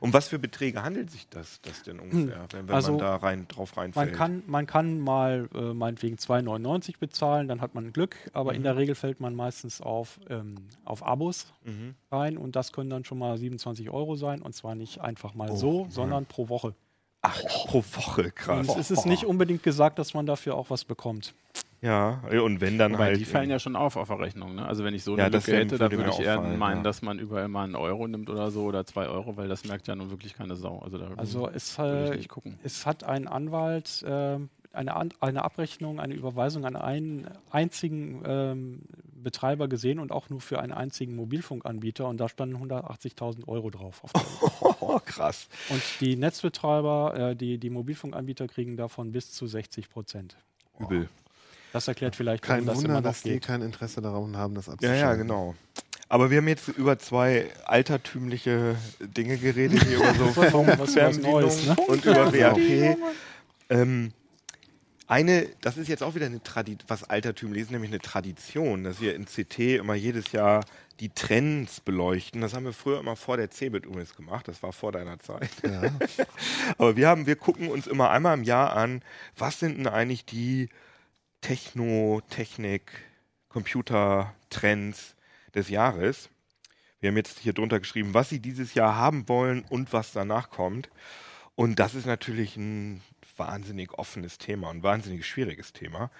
Speaker 1: um was für Beträge handelt sich das, das denn ungefähr, hm. wenn, wenn also, man da rein, drauf reinfällt?
Speaker 5: Man kann, man kann mal äh, meinetwegen 2,99 bezahlen, dann hat man Glück, aber mhm. in der Regel fällt man meistens auf, ähm, auf Abos mhm. rein und das können dann schon mal 27 Euro sein und zwar nicht einfach mal oh, so, sondern ja. pro Woche.
Speaker 1: Ach, pro Woche, krass.
Speaker 5: Und es ist nicht unbedingt gesagt, dass man dafür auch was bekommt.
Speaker 1: Ja, und wenn dann Wobei halt.
Speaker 3: Die fallen ja schon auf auf der Rechnung. Ne? Also wenn ich so eine ja, Lücke hätte, dann würde ich eher auffallen, meinen, ja. dass man überall mal einen Euro nimmt oder so oder zwei Euro, weil das merkt ja nun wirklich keine Sau. Also, da
Speaker 5: also es, äh, es hat ein Anwalt äh, eine, An eine Abrechnung, eine Überweisung an einen einzigen ähm, Betreiber gesehen und auch nur für einen einzigen Mobilfunkanbieter und da standen 180.000 Euro drauf.
Speaker 1: oh, krass.
Speaker 5: Und die Netzbetreiber, äh, die, die Mobilfunkanbieter kriegen davon bis zu 60 Prozent.
Speaker 1: Übel.
Speaker 5: Das erklärt vielleicht,
Speaker 4: kein warum Wunder, das dass geht. die kein Interesse daran haben, das
Speaker 1: abzuschalten. Ja, ja, genau. Aber wir haben jetzt über zwei altertümliche Dinge geredet, hier über so Funkfernbedienung ne? und über WAP. Ähm, eine, das ist jetzt auch wieder eine Tradition, was altertümlich ist, nämlich eine Tradition, dass wir in CT immer jedes Jahr die Trends beleuchten. Das haben wir früher immer vor der CeBIT übrigens gemacht, das war vor deiner Zeit. Ja. Aber wir haben, wir gucken uns immer einmal im Jahr an, was sind denn eigentlich die Techno, Technik, Computer-Trends des Jahres. Wir haben jetzt hier drunter geschrieben, was Sie dieses Jahr haben wollen und was danach kommt. Und das ist natürlich ein wahnsinnig offenes Thema, ein wahnsinnig schwieriges Thema,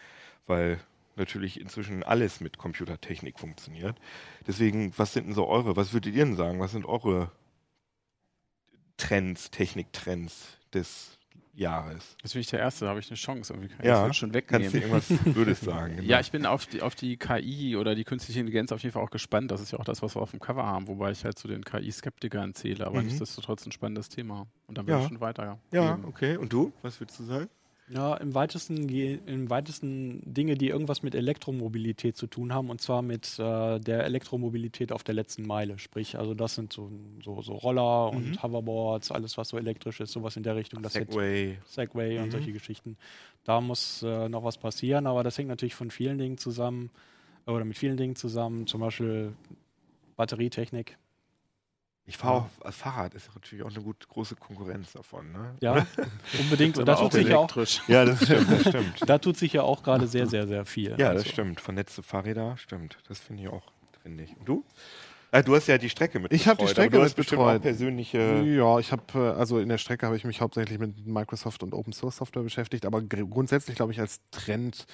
Speaker 1: weil natürlich inzwischen alles mit Computertechnik funktioniert. Deswegen, was sind denn so eure, was würdet ihr denn sagen, was sind eure Trends, Techniktrends des Jahres.
Speaker 3: Jetzt bin ich der Erste, da habe ich eine Chance. Irgendwie
Speaker 1: kann ja, ich schon wegnehmen. Kannst du irgendwas Blödes sagen?
Speaker 3: Genau. Ja, ich bin auf die, auf die KI oder die künstliche Intelligenz auf jeden Fall auch gespannt. Das ist ja auch das, was wir auf dem Cover haben, wobei ich halt zu den KI-Skeptikern zähle. Aber mhm. nichtsdestotrotz ein spannendes Thema. Und dann will ja. ich schon weiter.
Speaker 1: Ja, okay. Und du? Was würdest du sagen?
Speaker 5: Ja, im weitesten, im weitesten Dinge, die irgendwas mit Elektromobilität zu tun haben, und zwar mit äh, der Elektromobilität auf der letzten Meile. Sprich, also das sind so, so, so Roller mhm. und Hoverboards, alles was so elektrisch ist, sowas in der Richtung. Das
Speaker 1: Segway.
Speaker 5: Segway mhm. und solche Geschichten. Da muss äh, noch was passieren, aber das hängt natürlich von vielen Dingen zusammen, oder mit vielen Dingen zusammen, zum Beispiel Batterietechnik.
Speaker 1: Ich fahre ja. Fahrrad, ist natürlich auch eine gut, große Konkurrenz davon. Ne?
Speaker 5: Ja, unbedingt. Und da tut sich ja auch.
Speaker 1: Ja, das stimmt, das stimmt.
Speaker 5: da tut sich ja auch gerade sehr, sehr, sehr viel.
Speaker 1: Ja, also. das stimmt. Vernetzte Fahrräder, stimmt. Das finde ich auch trendig. Und du? Ah, du hast ja die Strecke mit
Speaker 4: Ich habe die Strecke
Speaker 1: mit betreut. persönliche.
Speaker 4: Ja, ich habe äh, also in der Strecke habe ich mich hauptsächlich mit Microsoft und Open Source Software beschäftigt, aber grundsätzlich glaube ich als Trend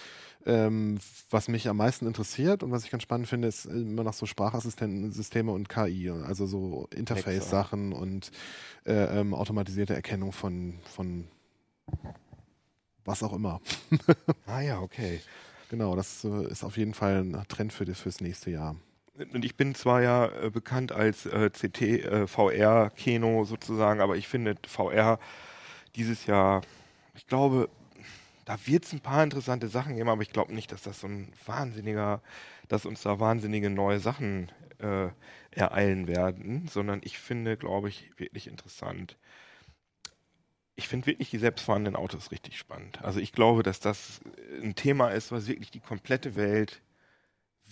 Speaker 4: ähm, was mich am meisten interessiert und was ich ganz spannend finde, ist immer noch so Sprachassistentensysteme und KI, also so Interface-Sachen und äh, ähm, automatisierte Erkennung von, von was auch immer.
Speaker 1: ah ja, okay.
Speaker 4: Genau, das äh, ist auf jeden Fall ein Trend für das fürs nächste Jahr.
Speaker 1: Und ich bin zwar ja äh, bekannt als äh, CT äh, VR Keno sozusagen, aber ich finde VR dieses Jahr, ich glaube, da wird es ein paar interessante Sachen geben, aber ich glaube nicht, dass das so ein wahnsinniger, dass uns da wahnsinnige neue Sachen äh, ereilen werden, sondern ich finde, glaube ich, wirklich interessant. Ich finde wirklich die selbstfahrenden Autos richtig spannend. Also ich glaube, dass das ein Thema ist, was wirklich die komplette Welt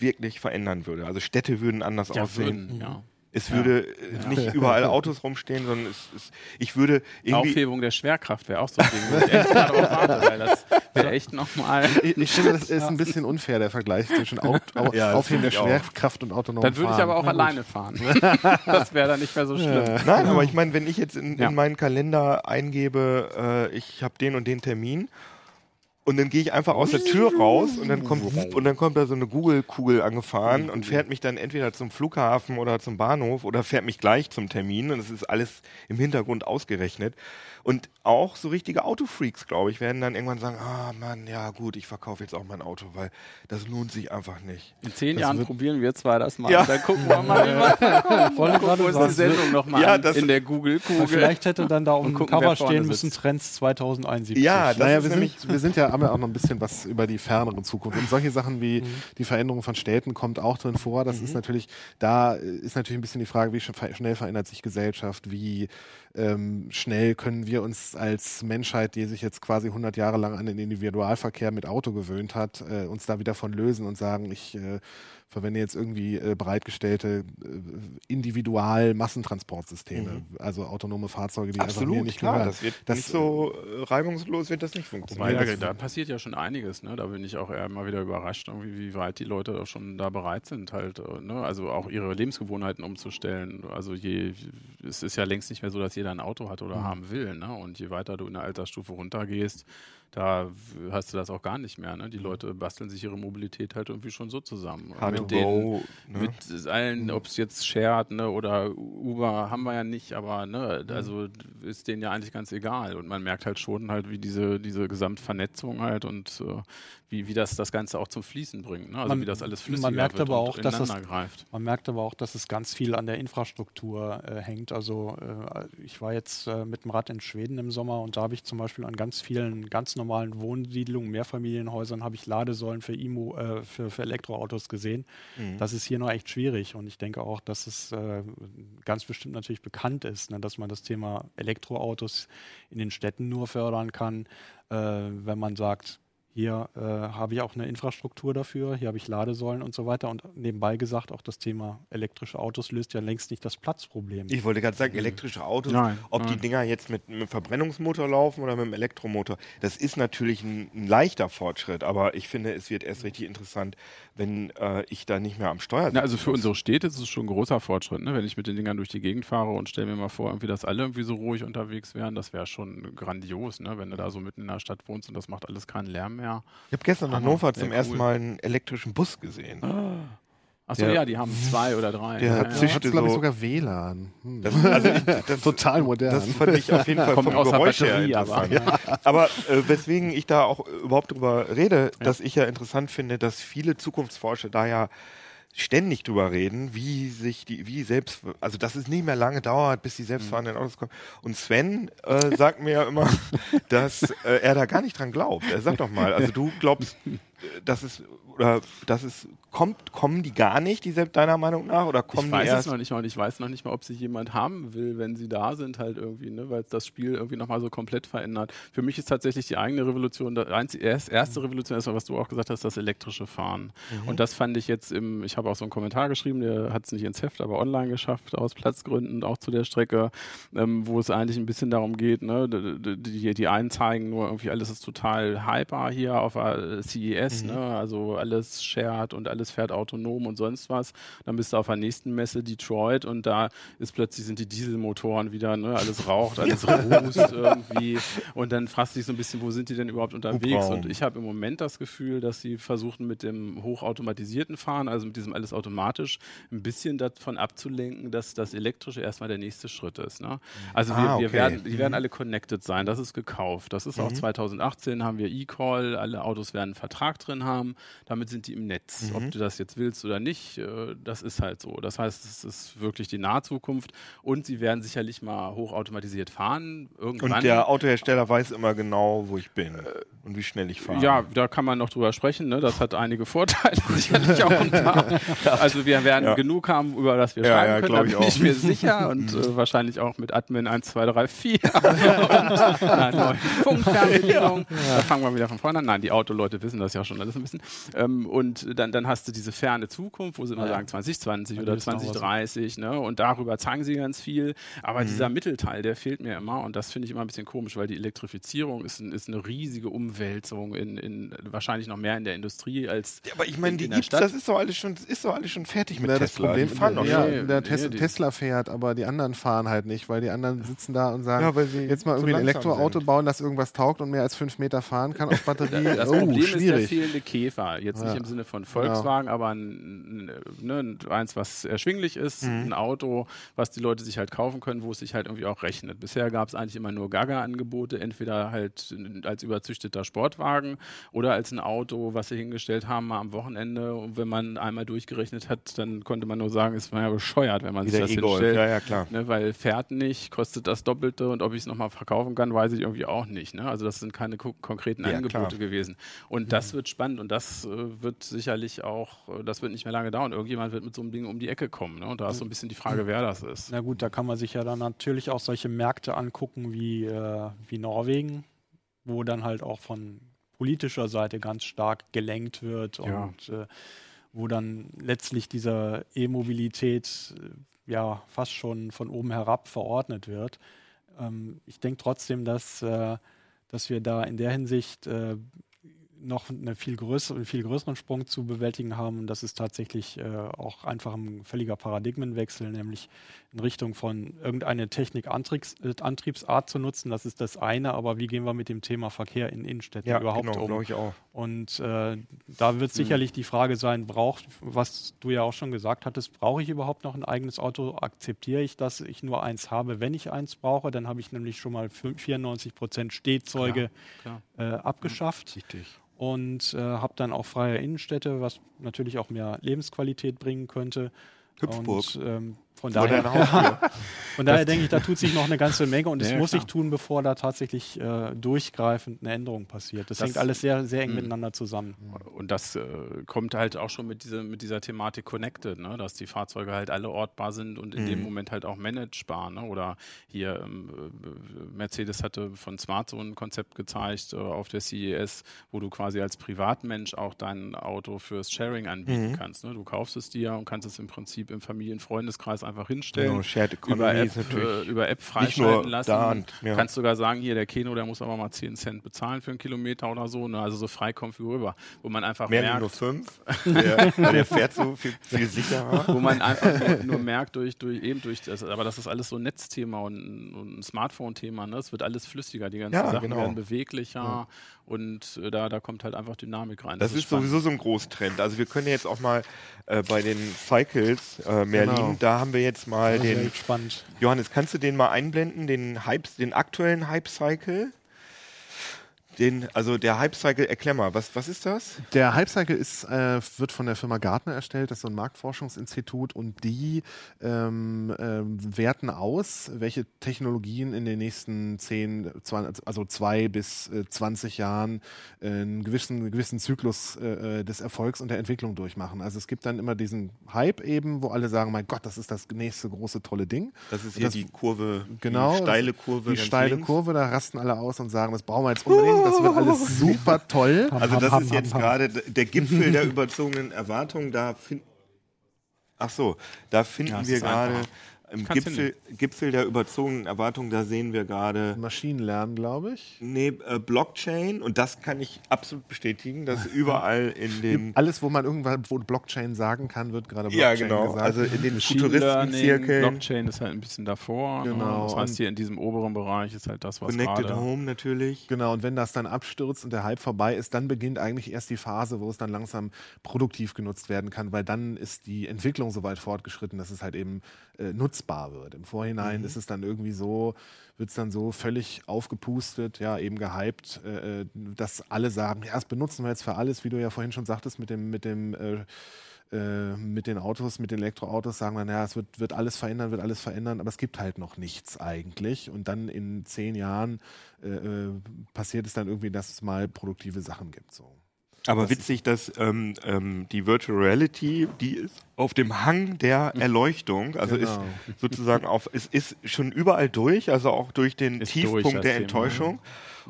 Speaker 1: wirklich verändern würde. Also Städte würden anders ja, aussehen. Würden,
Speaker 3: ja.
Speaker 1: Es würde ja. nicht überall Autos rumstehen, sondern es, es, ich würde irgendwie.
Speaker 3: Aufhebung der Schwerkraft wäre auch so ein Ding, wo ich echt drauf warte, weil das wäre echt nochmal.
Speaker 4: Ich, ich, finde, das ist ein bisschen unfair, der Vergleich zwischen Au Au ja, Aufheben der Schwerkraft und autonom
Speaker 3: Dann würde ich aber auch ja, alleine fahren. das wäre dann nicht mehr so schlimm.
Speaker 1: Nein, aber ich meine, wenn ich jetzt in, in meinen Kalender eingebe, äh, ich habe den und den Termin und dann gehe ich einfach aus der Tür raus und dann kommt und dann kommt da so eine Google-Kugel angefahren und fährt mich dann entweder zum Flughafen oder zum Bahnhof oder fährt mich gleich zum Termin und es ist alles im Hintergrund ausgerechnet. Und auch so richtige Autofreaks, glaube ich, werden dann irgendwann sagen, ah Mann, ja gut, ich verkaufe jetzt auch mein Auto, weil das lohnt sich einfach nicht.
Speaker 3: In zehn
Speaker 1: das
Speaker 3: Jahren probieren wir zwar das mal. Ja. Dann gucken wir mal, wie wir Voll gucken uns die Sendung nochmal ja, in der Google-Kugel.
Speaker 5: Vielleicht hätte dann da um Cover stehen müssen, Trends 2071.
Speaker 4: Ja, naja, wir sind, wir sind ja, haben ja auch noch ein bisschen was über die fernere Zukunft. Und solche Sachen wie mhm. die Veränderung von Städten kommt auch drin vor. Das mhm. ist natürlich, da ist natürlich ein bisschen die Frage, wie schnell verändert sich Gesellschaft, wie ähm, schnell können wir uns als Menschheit, die sich jetzt quasi 100 Jahre lang an den Individualverkehr mit Auto gewöhnt hat, äh, uns da wieder von lösen und sagen, ich äh, verwende jetzt irgendwie äh, bereitgestellte äh, Individual-Massentransportsysteme, mhm. also autonome Fahrzeuge, die
Speaker 1: Absolut, einfach nicht klar, gehören. das wird das, nicht so äh, reibungslos wird das nicht funktionieren.
Speaker 3: Ja, da passiert ja schon einiges, ne? Da bin ich auch eher mal wieder überrascht, irgendwie, wie weit die Leute auch schon da bereit sind, halt, äh, ne? also auch ihre Lebensgewohnheiten umzustellen. Also je, es ist ja längst nicht mehr so, dass jeder ein Auto hat oder mhm. haben will, ne? Und je weiter du in der Altersstufe runtergehst, da hast du das auch gar nicht mehr. Ne? Die Leute basteln sich ihre Mobilität halt irgendwie schon so zusammen.
Speaker 1: Hard mit, den, go,
Speaker 3: ne? mit allen, mhm. ob es jetzt Shared ne, oder Uber haben wir ja nicht, aber ne, mhm. also ist denen ja eigentlich ganz egal. Und man merkt halt schon halt, wie diese, diese Gesamtvernetzung halt und äh, wie, wie das das Ganze auch zum Fließen bringt. Ne? Also
Speaker 5: man,
Speaker 3: wie das alles flüssiger
Speaker 5: man merkt aber auch, dass
Speaker 3: es,
Speaker 5: greift. Man merkt aber auch, dass es ganz viel an der Infrastruktur äh, hängt. Also äh, ich war jetzt äh, mit dem Rad in Schweden im Sommer und da habe ich zum Beispiel an ganz vielen ganz normalen Wohnsiedlungen, Mehrfamilienhäusern, habe ich Ladesäulen für, IMO, äh, für, für Elektroautos gesehen. Mhm. Das ist hier noch echt schwierig und ich denke auch, dass es äh, ganz bestimmt natürlich bekannt ist, ne, dass man das Thema Elektroautos in den Städten nur fördern kann, äh, wenn man sagt, hier äh, habe ich auch eine Infrastruktur dafür, hier habe ich Ladesäulen und so weiter. Und nebenbei gesagt, auch das Thema elektrische Autos löst ja längst nicht das Platzproblem.
Speaker 1: Ich wollte gerade sagen, elektrische Autos, nein, ob nein. die Dinger jetzt mit einem Verbrennungsmotor laufen oder mit einem Elektromotor, das ist natürlich ein, ein leichter Fortschritt, aber ich finde, es wird erst richtig interessant, wenn äh, ich da nicht mehr am Steuer
Speaker 3: sitze. Also für unsere Städte ist es schon ein großer Fortschritt, ne? wenn ich mit den Dingern durch die Gegend fahre und stelle mir mal vor, irgendwie, dass alle irgendwie so ruhig unterwegs wären, das wäre schon grandios, ne? wenn du da so mitten in der Stadt wohnst und das macht alles keinen Lärm mehr.
Speaker 1: Ich habe gestern in Hannover zum cool. ersten Mal einen elektrischen Bus gesehen.
Speaker 3: Ah. Achso, ja, die haben zwei oder drei.
Speaker 4: Der ja, zischte hat, glaube ich, sogar WLAN. Hm. Das, also ich, das, Total modern.
Speaker 1: Das fand ich auf jeden Fall vom Geräusch her interessant. Aber, ja. aber äh, weswegen ich da auch überhaupt drüber rede, ja. dass ich ja interessant finde, dass viele Zukunftsforscher da ja ständig drüber reden, wie sich die, wie selbst, also dass es nicht mehr lange dauert, bis die selbstfahrenden Autos kommen. Und Sven äh, sagt mir ja immer, dass äh, er da gar nicht dran glaubt. Er sagt doch mal, also du glaubst, äh, dass es oder dass es kommt, kommen die gar nicht, die selbst deiner Meinung nach? Oder kommen
Speaker 3: ich weiß
Speaker 1: die
Speaker 3: erst? es noch nicht mal und ich weiß noch nicht mal, ob sich jemand haben will, wenn sie da sind, halt irgendwie, ne? weil es das Spiel irgendwie nochmal so komplett verändert. Für mich ist tatsächlich die eigene Revolution, die erste Revolution erstmal, was du auch gesagt hast, das elektrische Fahren. Mhm. Und das fand ich jetzt im, ich habe auch so einen Kommentar geschrieben, der hat es nicht ins Heft, aber online geschafft, aus Platzgründen, auch zu der Strecke, ähm, wo es eigentlich ein bisschen darum geht, ne? die, die, die einen zeigen nur irgendwie, alles ist total hyper hier auf CES, mhm. ne? also alles shared und alles fährt autonom und sonst was. Dann bist du auf der nächsten Messe Detroit und da ist plötzlich sind die Dieselmotoren wieder, ne, alles raucht, alles rußt irgendwie. Und dann fragst du dich so ein bisschen, wo sind die denn überhaupt unterwegs? Und ich habe im Moment das Gefühl, dass sie versuchen mit dem hochautomatisierten Fahren, also mit diesem alles automatisch, ein bisschen davon abzulenken, dass das elektrische erstmal der nächste Schritt ist. Ne? Also wir, ah, okay. wir werden, die werden mhm. alle connected sein, das ist gekauft. Das ist mhm. auch 2018 haben wir E-Call, alle Autos werden einen Vertrag drin haben damit sind die im Netz. Mhm. Ob du das jetzt willst oder nicht, äh, das ist halt so. Das heißt, es ist wirklich die Nahzukunft und sie werden sicherlich mal hochautomatisiert fahren. Irgendwann.
Speaker 1: Und der Autohersteller weiß immer genau, wo ich bin äh, und wie schnell ich fahre.
Speaker 3: Ja, da kann man noch drüber sprechen. Ne? Das hat einige Vorteile, sicherlich auch ein paar. Also wir werden ja. genug haben, über das wir ja, schreiben ja, können, da bin ich, ich mir sicher. Und äh, wahrscheinlich auch mit Admin 1, 2, 3, 4 und einer neuen Funkfernbedienung. Da fangen wir wieder von vorne an. Nein, die Autoleute wissen das ja schon schon alles ein bisschen. Ähm, und dann, dann hast du diese ferne Zukunft, wo sie immer ja. sagen 2020 ja, oder 2030, ne? Und darüber zeigen sie ganz viel. Aber mhm. dieser Mittelteil, der fehlt mir immer und das finde ich immer ein bisschen komisch, weil die Elektrifizierung ist, ist eine riesige Umwälzung in, in wahrscheinlich noch mehr in der Industrie als.
Speaker 1: Ja, aber ich meine, die gibt's, das ist doch alles schon, ist doch alles schon fertig mit ja, Tesla.
Speaker 4: Das Problem, fahren noch ja, nee, der nee, Tesla fährt, aber die anderen fahren halt nicht, weil die anderen sitzen da und sagen, ja, jetzt mal irgendwie ein Elektroauto sind. bauen, das irgendwas taugt und mehr als fünf Meter fahren kann auf Batterie.
Speaker 3: das oh, Problem schwierig. ist der fehlende Käfer. Jetzt nicht im Sinne von Volkswagen, aber ein, ne, eins, was erschwinglich ist, mhm. ein Auto, was die Leute sich halt kaufen können, wo es sich halt irgendwie auch rechnet. Bisher gab es eigentlich immer nur Gaga-Angebote, entweder halt als überzüchteter Sportwagen oder als ein Auto, was sie hingestellt haben, mal am Wochenende. Und wenn man einmal durchgerechnet hat, dann konnte man nur sagen, es war ja bescheuert, wenn man Wie sich das e hinstellt.
Speaker 1: Ja, ja, klar.
Speaker 3: Ne, weil fährt nicht, kostet das Doppelte und ob ich es nochmal verkaufen kann, weiß ich irgendwie auch nicht. Ne? Also das sind keine konkreten ja, Angebote klar. gewesen. Und mhm. das wird spannend und das äh, wird sicherlich auch, äh, das wird nicht mehr lange dauern. Irgendjemand wird mit so einem Ding um die Ecke kommen. Ne? Und da ist so ein bisschen die Frage, wer das ist.
Speaker 5: Na gut, da kann man sich ja dann natürlich auch solche Märkte angucken wie, äh, wie Norwegen, wo dann halt auch von politischer Seite ganz stark gelenkt wird ja. und äh, wo dann letztlich diese E-Mobilität äh, ja fast schon von oben herab verordnet wird. Ähm, ich denke trotzdem, dass, äh, dass wir da in der Hinsicht äh, noch eine viel größere, einen viel größeren Sprung zu bewältigen haben. Und das ist tatsächlich äh, auch einfach ein völliger Paradigmenwechsel, nämlich in Richtung von irgendeine Technik-Antriebsart äh, zu nutzen. Das ist das eine, aber wie gehen wir mit dem Thema Verkehr in Innenstädten ja, überhaupt genau, um?
Speaker 1: Ich auch.
Speaker 5: Und äh, da wird hm. sicherlich die Frage sein, braucht, was du ja auch schon gesagt hattest, brauche ich überhaupt noch ein eigenes Auto? Akzeptiere ich, dass ich nur eins habe, wenn ich eins brauche? Dann habe ich nämlich schon mal 94 Prozent Stehzeuge klar, klar. Äh, abgeschafft.
Speaker 1: Richtig
Speaker 5: und äh, habe dann auch freie Innenstädte, was natürlich auch mehr Lebensqualität bringen könnte.
Speaker 1: Hüpfburg.
Speaker 5: Und, ähm, von daher, von daher denke ich, da tut sich noch eine ganze Menge und es ja, muss sich tun, bevor da tatsächlich äh, durchgreifend eine Änderung passiert. Das, das, hängt alles sehr, sehr eng mh. miteinander zusammen.
Speaker 3: Und das äh, kommt halt auch schon mit, diese, mit dieser Thematik Connected, ne? dass die Fahrzeuge halt alle ortbar sind und in mhm. dem Moment halt auch managebar. Ne? Oder hier ähm, äh, Mercedes hatte von Smart so ein Konzept gezeigt äh, auf der CES, wo du quasi als Privatmensch auch dein Auto fürs Sharing anbieten mhm. kannst. Ne? Du kaufst es dir und kannst es im Prinzip im Familien-Freundeskreis einfach hinstellen. Genau,
Speaker 1: Shared
Speaker 3: über App, äh, über App freischalten lassen. Da und, ja. Kannst sogar sagen, hier der Keno, der muss aber mal 10 Cent bezahlen für einen Kilometer oder so. Ne? Also so frei konfigurierbar. Wo man einfach
Speaker 1: Mehr
Speaker 3: merkt.
Speaker 1: nur 5. der, der, fährt so viel, viel sicherer.
Speaker 3: Wo man einfach nur, nur, merkt, durch, durch, eben durch das, aber das ist alles so ein Netzthema und, und ein Smartphone-Thema. Ne? Es wird alles flüssiger, die ganzen ja, Sachen genau. werden beweglicher. Ja. Und äh, da, da kommt halt einfach Dynamik rein.
Speaker 1: Das, das ist, ist sowieso so ein Großtrend. Also wir können jetzt auch mal äh, bei den Cycles äh, Merlin, genau. da haben wir jetzt mal das den.
Speaker 5: Spannend.
Speaker 1: Johannes, kannst du den mal einblenden, den Hype, den aktuellen Hype-Cycle? Den, also der Hype-Cycle, erklär mal, was, was ist das?
Speaker 4: Der Hype-Cycle ist, äh, wird von der Firma Gartner erstellt, das ist so ein Marktforschungsinstitut und die ähm, äh, werten aus, welche Technologien in den nächsten 10, 20, also zwei bis äh, 20 Jahren äh, einen gewissen, gewissen Zyklus äh, äh, des Erfolgs und der Entwicklung durchmachen. Also es gibt dann immer diesen Hype eben, wo alle sagen, mein Gott, das ist das nächste große tolle Ding.
Speaker 1: Das ist hier das, die Kurve,
Speaker 4: genau,
Speaker 1: die steile Kurve.
Speaker 4: Die steile links. Kurve, da rasten alle aus und sagen, das brauchen wir jetzt unbedingt das wird alles super toll.
Speaker 1: Also das ist jetzt gerade der Gipfel der überzogenen Erwartungen. Da finden, ach so, da finden ja, wir gerade im Gipfel, Gipfel, der überzogenen Erwartungen, da sehen wir gerade.
Speaker 4: Maschinenlernen, glaube ich.
Speaker 1: Nee, äh, Blockchain. Und das kann ich absolut bestätigen, dass überall in den.
Speaker 4: Alles, wo man irgendwann wo Blockchain sagen kann, wird gerade
Speaker 1: Blockchain ja, genau. gesagt. Also in den Futuristen-Zirkeln.
Speaker 3: Blockchain ist halt ein bisschen davor. Ne? Genau. Das heißt, hier in diesem oberen Bereich ist halt das, was
Speaker 1: Connected gerade Home natürlich.
Speaker 4: Genau. Und wenn das dann abstürzt und der Hype vorbei ist, dann beginnt eigentlich erst die Phase, wo es dann langsam produktiv genutzt werden kann, weil dann ist die Entwicklung so weit fortgeschritten, dass es halt eben äh, nutzbar wird. Im Vorhinein mhm. ist es dann irgendwie so, wird es dann so völlig aufgepustet, ja, eben gehypt, äh, dass alle sagen, ja, das benutzen wir jetzt für alles, wie du ja vorhin schon sagtest, mit dem, mit dem äh, äh mit den Autos, mit den Elektroautos sagen wir, naja, es wird, wird alles verändern, wird alles verändern, aber es gibt halt noch nichts eigentlich. Und dann in zehn Jahren äh, äh passiert es dann irgendwie, dass es mal produktive Sachen gibt. So.
Speaker 1: Aber witzig, dass ähm, ähm, die Virtual Reality, die ist auf dem Hang der. Erleuchtung, also genau. ist sozusagen auf, es ist schon überall durch, also auch durch den ist Tiefpunkt durch der Thema.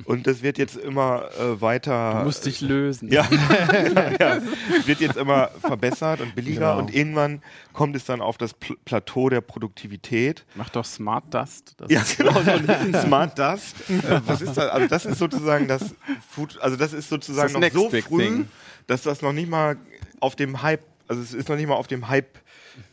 Speaker 1: Und das wird jetzt immer äh, weiter.
Speaker 3: Du musst dich lösen.
Speaker 1: Ja, ja, es wird jetzt immer verbessert und billiger
Speaker 4: Genau.
Speaker 1: und irgendwann kommt es dann auf das Pl Plateau der Produktivität.
Speaker 3: Mach doch Smart Dust. Das
Speaker 1: Ja, genau, so Smart Dust. Äh, was ist das? Also das ist sozusagen das Food, also das ist sozusagen
Speaker 3: Das
Speaker 1: noch so früh,
Speaker 3: thing.
Speaker 1: dass das noch nicht mal auf dem Hype, also es ist noch nicht mal auf dem Hype,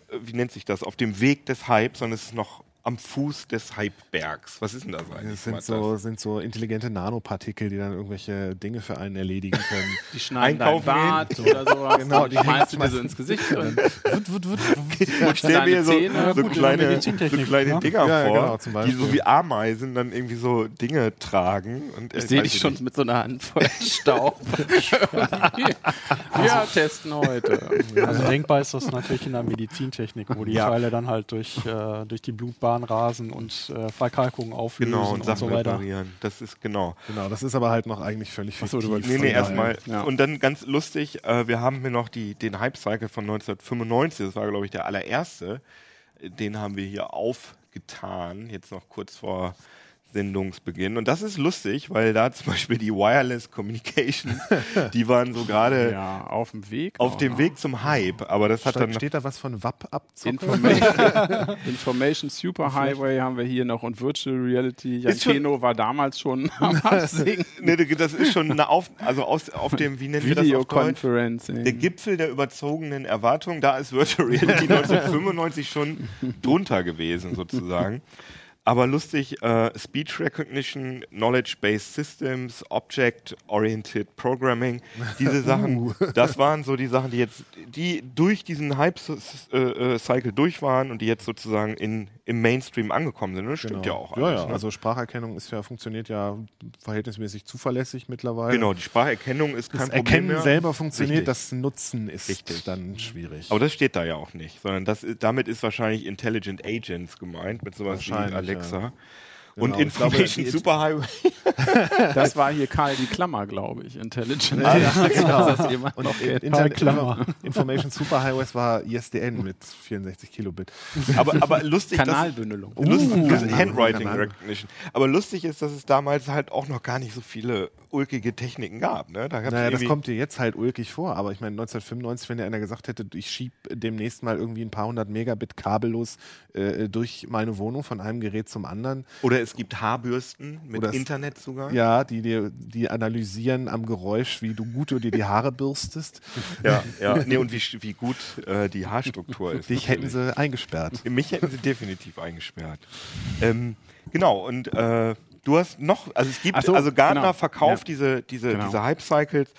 Speaker 1: äh, wie nennt sich das, auf dem Weg des Hypes, sondern es ist noch am Fuß des Hypebergs. Was ist denn das eigentlich?
Speaker 4: Das sind so, sind so intelligente Nanopartikel, die dann irgendwelche Dinge für einen erledigen können.
Speaker 3: Die schneiden dein
Speaker 1: Einkaufen
Speaker 3: Bart oder sowas.
Speaker 4: Genau, die
Speaker 3: schmeißt du dir so ins Gesicht. Und
Speaker 4: Wut, wut, wut.
Speaker 1: Ich stelle mir so,
Speaker 3: Zähne,
Speaker 1: so
Speaker 5: gut,
Speaker 1: kleine, so kleine
Speaker 5: ne?
Speaker 1: Dinger
Speaker 4: Ja, ja,
Speaker 1: vor,
Speaker 4: genau, zum
Speaker 1: die so wie Ameisen dann irgendwie so Dinge tragen. Und
Speaker 3: Ich sehe dich schon mit so einer Handvoll Staub. ja, testen heute.
Speaker 5: Also denkbar ist das natürlich in der Medizintechnik, wo die
Speaker 1: Ja.
Speaker 5: Teile dann halt durch, äh, durch die Blutbahn rasen und äh, Verkalkungen auflösen
Speaker 1: Genau, und
Speaker 5: und,
Speaker 1: Sachen
Speaker 5: so weiter.
Speaker 1: reparieren. Das ist genau.
Speaker 4: Genau, das ist aber halt noch eigentlich völlig
Speaker 3: Ach so, du
Speaker 1: Nee, nee, erstmal.
Speaker 3: ja.
Speaker 1: Und dann ganz lustig, äh, wir haben hier noch die, den Hype-Cycle von 1995, das war, glaube ich, der allererste. Den haben wir hier aufgetan, jetzt noch kurz vor Sendungsbeginn. Und das ist lustig, weil da zum Beispiel die Wireless Communication, die waren so gerade
Speaker 3: Ja, auf dem Weg.
Speaker 1: auf dem. Weg zum Hype. Aber das hat
Speaker 4: Steht,
Speaker 1: dann
Speaker 4: steht da was von WAP abzocken?
Speaker 3: Information, Information Superhighway haben wir hier noch und Virtual Reality. Jan
Speaker 1: Ist schon-
Speaker 3: Keno war damals schon am Absingen.
Speaker 1: Nee, das ist schon eine auf, also aus, auf dem, wie nennen wir das auf Deutsch?
Speaker 3: Videoconferencing.
Speaker 1: Der Gipfel der überzogenen Erwartungen, da ist Virtual Reality 1995 schon drunter gewesen, sozusagen. Aber lustig, äh, Speech Recognition, Knowledge-Based Systems, Object-Oriented Programming, diese Sachen, das waren so die Sachen, die jetzt, die durch diesen Hype-Cycle durch waren und die jetzt sozusagen in, im Mainstream angekommen sind. Das stimmt ja auch.
Speaker 4: Genau. Ja,
Speaker 1: alles,
Speaker 4: ja,
Speaker 1: ne?
Speaker 4: also Spracherkennung ist ja, funktioniert ja verhältnismäßig zuverlässig mittlerweile.
Speaker 1: Genau, die Spracherkennung ist kein
Speaker 4: Das
Speaker 1: Problem
Speaker 4: Erkennen
Speaker 1: mehr.
Speaker 4: selber funktioniert,
Speaker 1: Richtig.
Speaker 4: das Nutzen ist
Speaker 1: Richtig.
Speaker 4: dann schwierig.
Speaker 1: Aber das steht da ja auch nicht, sondern das, damit ist wahrscheinlich Intelligent Agents gemeint, mit sowas wie
Speaker 4: Wahrscheinlich,
Speaker 1: Alexa.
Speaker 4: Genau,
Speaker 1: Und
Speaker 4: glaube,
Speaker 1: Information
Speaker 4: die-
Speaker 1: Superhighway.
Speaker 3: Das war hier Karl die Klammer, glaube ich. Intelligent.
Speaker 4: Ja, ja, genau.
Speaker 3: Das
Speaker 4: Und
Speaker 3: noch
Speaker 4: in-
Speaker 3: kennt.
Speaker 4: Internet,
Speaker 5: Klammer.
Speaker 4: Information Superhighways war ISDN mit 64 Kilobit.
Speaker 1: Aber, aber lustig,
Speaker 3: Kanalbündelung.
Speaker 1: lustig
Speaker 4: Uh,
Speaker 1: das
Speaker 4: Kanal-
Speaker 1: Handwriting
Speaker 4: Kanal.
Speaker 1: Recognition. Aber lustig ist, dass es damals halt auch noch gar nicht so viele ulkige Techniken gab. Ne? Da
Speaker 4: Naja, das kommt dir jetzt halt ulkig vor, aber ich meine 1995, wenn dir einer gesagt hätte, ich schieb demnächst mal irgendwie ein paar hundert Megabit kabellos äh, durch meine Wohnung von einem Gerät zum anderen,
Speaker 1: Oder es gibt Haarbürsten mit
Speaker 4: Oder es-
Speaker 1: Internetzugang.
Speaker 4: ja, die dir, die analysieren am Geräusch, wie du gut du dir die Haare bürstest,
Speaker 1: ja, ja. Nee, und wie, wie gut äh, die Haarstruktur ist.
Speaker 4: dich hätten
Speaker 1: natürlich.
Speaker 4: sie eingesperrt.
Speaker 1: Mich hätten sie definitiv eingesperrt. Ähm, genau, und äh, du hast noch, also es gibt,
Speaker 3: so,
Speaker 1: also Gartner
Speaker 3: genau.
Speaker 1: verkauft
Speaker 3: Ja.
Speaker 1: diese, diese,
Speaker 3: Genau.
Speaker 1: diese Hype-Cycles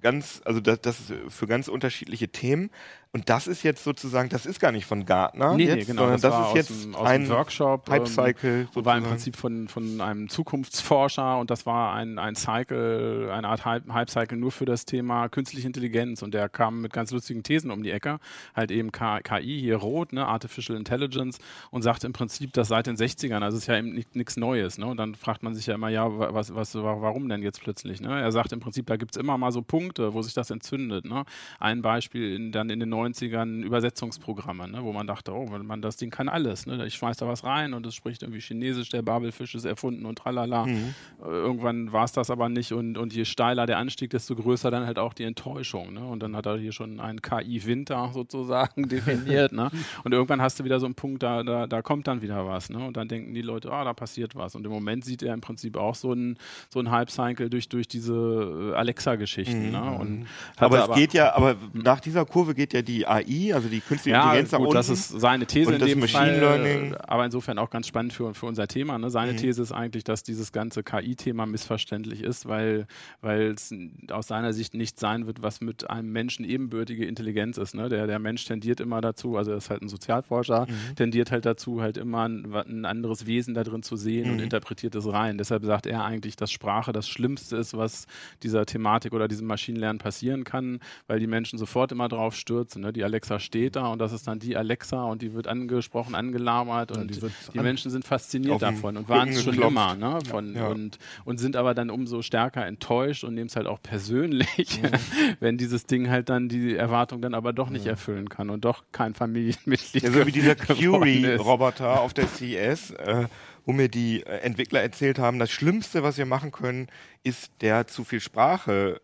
Speaker 1: ganz, also das, das für ganz unterschiedliche Themen. Und das ist jetzt sozusagen, das ist gar nicht von Gartner,
Speaker 3: Nee,
Speaker 1: jetzt,
Speaker 3: nee, genau.
Speaker 1: sondern das,
Speaker 3: war
Speaker 1: ist jetzt
Speaker 3: dem,
Speaker 1: ein
Speaker 3: Workshop.
Speaker 1: Hype-Cycle.
Speaker 3: Ähm, war im. Prinzip von, von einem Zukunftsforscher und das war ein, ein Cycle, eine Art Hype- Hype-Cycle nur für das Thema künstliche Intelligenz und der kam mit ganz lustigen Thesen um die Ecke. Halt eben KI, hier rot, ne, Artificial Intelligence und sagte im Prinzip, dass seit den 60ern, also ist ja eben nichts Neues. Ne? Und dann fragt man sich ja immer, ja, wa- was, was, wa- warum denn jetzt plötzlich? Ne? Er sagt im Prinzip, da gibt es immer mal so Punkte, wo sich das entzündet. Ne? Ein Beispiel in, dann in den 90ern Übersetzungsprogramme, ne? wo man dachte, oh, man, das Ding kann alles. Ne? Ich schmeiß da was rein und es spricht irgendwie Chinesisch, der Babelfisch ist erfunden und tralala.
Speaker 1: Mhm.
Speaker 3: Äh, Irgendwann war es das aber nicht und, und je steiler der Anstieg, desto größer dann halt auch die Enttäuschung. Ne? Und dann hat er hier schon einen KI-Winter sozusagen definiert. Ne? Und irgendwann hast du wieder so einen Punkt, da, da, da kommt dann wieder was. Ne? Und dann denken die Leute, ah, da passiert was. Und im Moment sieht er im Prinzip auch so einen so einen Hype-Cycle durch, durch diese äh, Alexa-Geschichten. Ne? Und hatte
Speaker 1: Mhm. aber es geht ja, aber nach dieser Kurve geht ja die AI, also die künstliche
Speaker 3: ja,
Speaker 1: Intelligenz nach
Speaker 3: gut,
Speaker 1: unten.
Speaker 3: das ist seine These
Speaker 1: Und
Speaker 3: in dem
Speaker 1: Machine
Speaker 3: Fall,
Speaker 1: Learning.
Speaker 3: äh, aber insofern auch ganz spannend für, für unser Thema. Ne? Seine
Speaker 1: Mhm.
Speaker 3: These ist eigentlich, dass dieses ganze KI-Thema missverständlich ist, weil es aus seiner Sicht nicht sein wird, was mit einem Menschen ebenbürtige Intelligenz ist. Ne? Der, der Mensch tendiert immer dazu, also er ist halt ein Sozialforscher,
Speaker 1: Mhm.
Speaker 3: tendiert halt dazu, halt immer ein, ein anderes Wesen da drin zu sehen und
Speaker 1: Mhm.
Speaker 3: interpretiert es rein. Deshalb sagt er eigentlich, dass Sprache das Schlimmste ist, was dieser Thematik oder diesem Maschinenlernen passieren kann, weil die Menschen sofort immer drauf stürzen. Ne? Die Alexa steht da und das ist dann die Alexa und die wird angesprochen, angelabert und
Speaker 4: die
Speaker 3: die,
Speaker 4: wird an-
Speaker 3: Menschen sind fasziniert davon und waren es schon
Speaker 1: geklopft.
Speaker 3: immer. Ne? Von,
Speaker 1: Ja.
Speaker 3: und, und sind aber dann umso stärker enttäuscht und nehmen es halt auch persönlich, wenn dieses Ding halt dann die Erwartung dann aber doch nicht erfüllen kann und doch kein Familienmitglied
Speaker 1: Ja, so wie dieser. Curie-Roboter auf der CES, äh, wo mir die äh, Entwickler erzählt haben, das Schlimmste, was wir machen können, ist der zu viel Sprache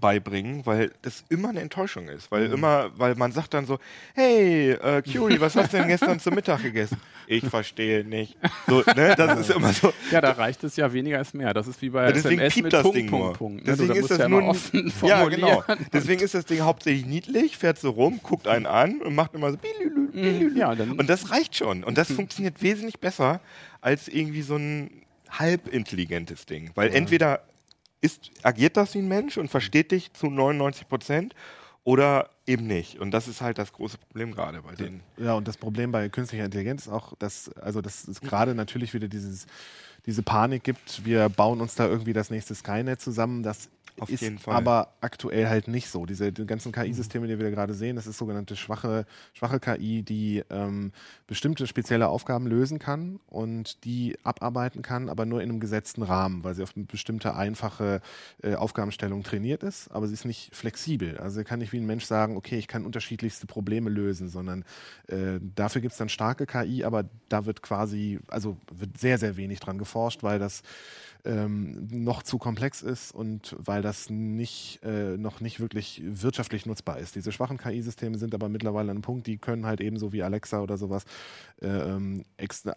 Speaker 1: beibringen, weil das immer eine Enttäuschung ist. Weil
Speaker 3: Mhm.
Speaker 1: immer, weil man sagt dann so, hey, äh, Curie, was hast du denn gestern zum Mittag gegessen? Ich verstehe nicht. So, ne, das ist immer so.
Speaker 3: Ja, da reicht es ja weniger als mehr. Das ist wie bei
Speaker 1: Ja, deswegen
Speaker 3: SMS
Speaker 1: piept
Speaker 3: mit
Speaker 1: das
Speaker 3: Punkt,
Speaker 1: Ding
Speaker 3: Punkt,
Speaker 1: nur.
Speaker 3: Punkt. ne?
Speaker 1: Deswegen ist das
Speaker 3: ja
Speaker 1: ein-
Speaker 3: offen
Speaker 1: Ja, genau. Deswegen ist das Ding hauptsächlich niedlich, fährt so rum, guckt einen an und macht immer so. bilülü.
Speaker 3: Ja,
Speaker 1: und das reicht schon. Und das funktioniert wesentlich besser als irgendwie so ein halbintelligentes Ding. Weil entweder ist, agiert das wie ein Mensch und versteht dich zu 99 Prozent oder eben nicht. Und das ist halt das große Problem gerade bei denen.
Speaker 4: Ja, und das Problem bei künstlicher Intelligenz ist auch, dass, also dass es gerade natürlich wieder dieses, diese Panik gibt, wir bauen uns da irgendwie das nächste Skynet zusammen. Das
Speaker 1: Auf
Speaker 4: ist
Speaker 1: jeden Fall.
Speaker 4: aber aktuell halt nicht so. Diese die ganzen KI-Systeme, die wir gerade sehen, das ist sogenannte schwache, schwache KI, die ähm, bestimmte spezielle Aufgaben lösen kann und die abarbeiten kann, aber nur in einem gesetzten Rahmen, weil sie auf eine bestimmte einfache äh, Aufgabenstellung trainiert ist, aber sie ist nicht flexibel. Also kann nicht wie ein Mensch sagen, okay, ich kann unterschiedlichste Probleme lösen, sondern äh, dafür gibt es dann starke KI, aber da wird quasi, also wird sehr, sehr wenig dran geforscht, weil das ähm, noch zu komplex ist und weil das nicht, äh, noch nicht wirklich wirtschaftlich nutzbar ist. Diese schwachen KI-Systeme sind aber mittlerweile an einem Punkt, die können halt ebenso wie Alexa oder sowas äh, ähm,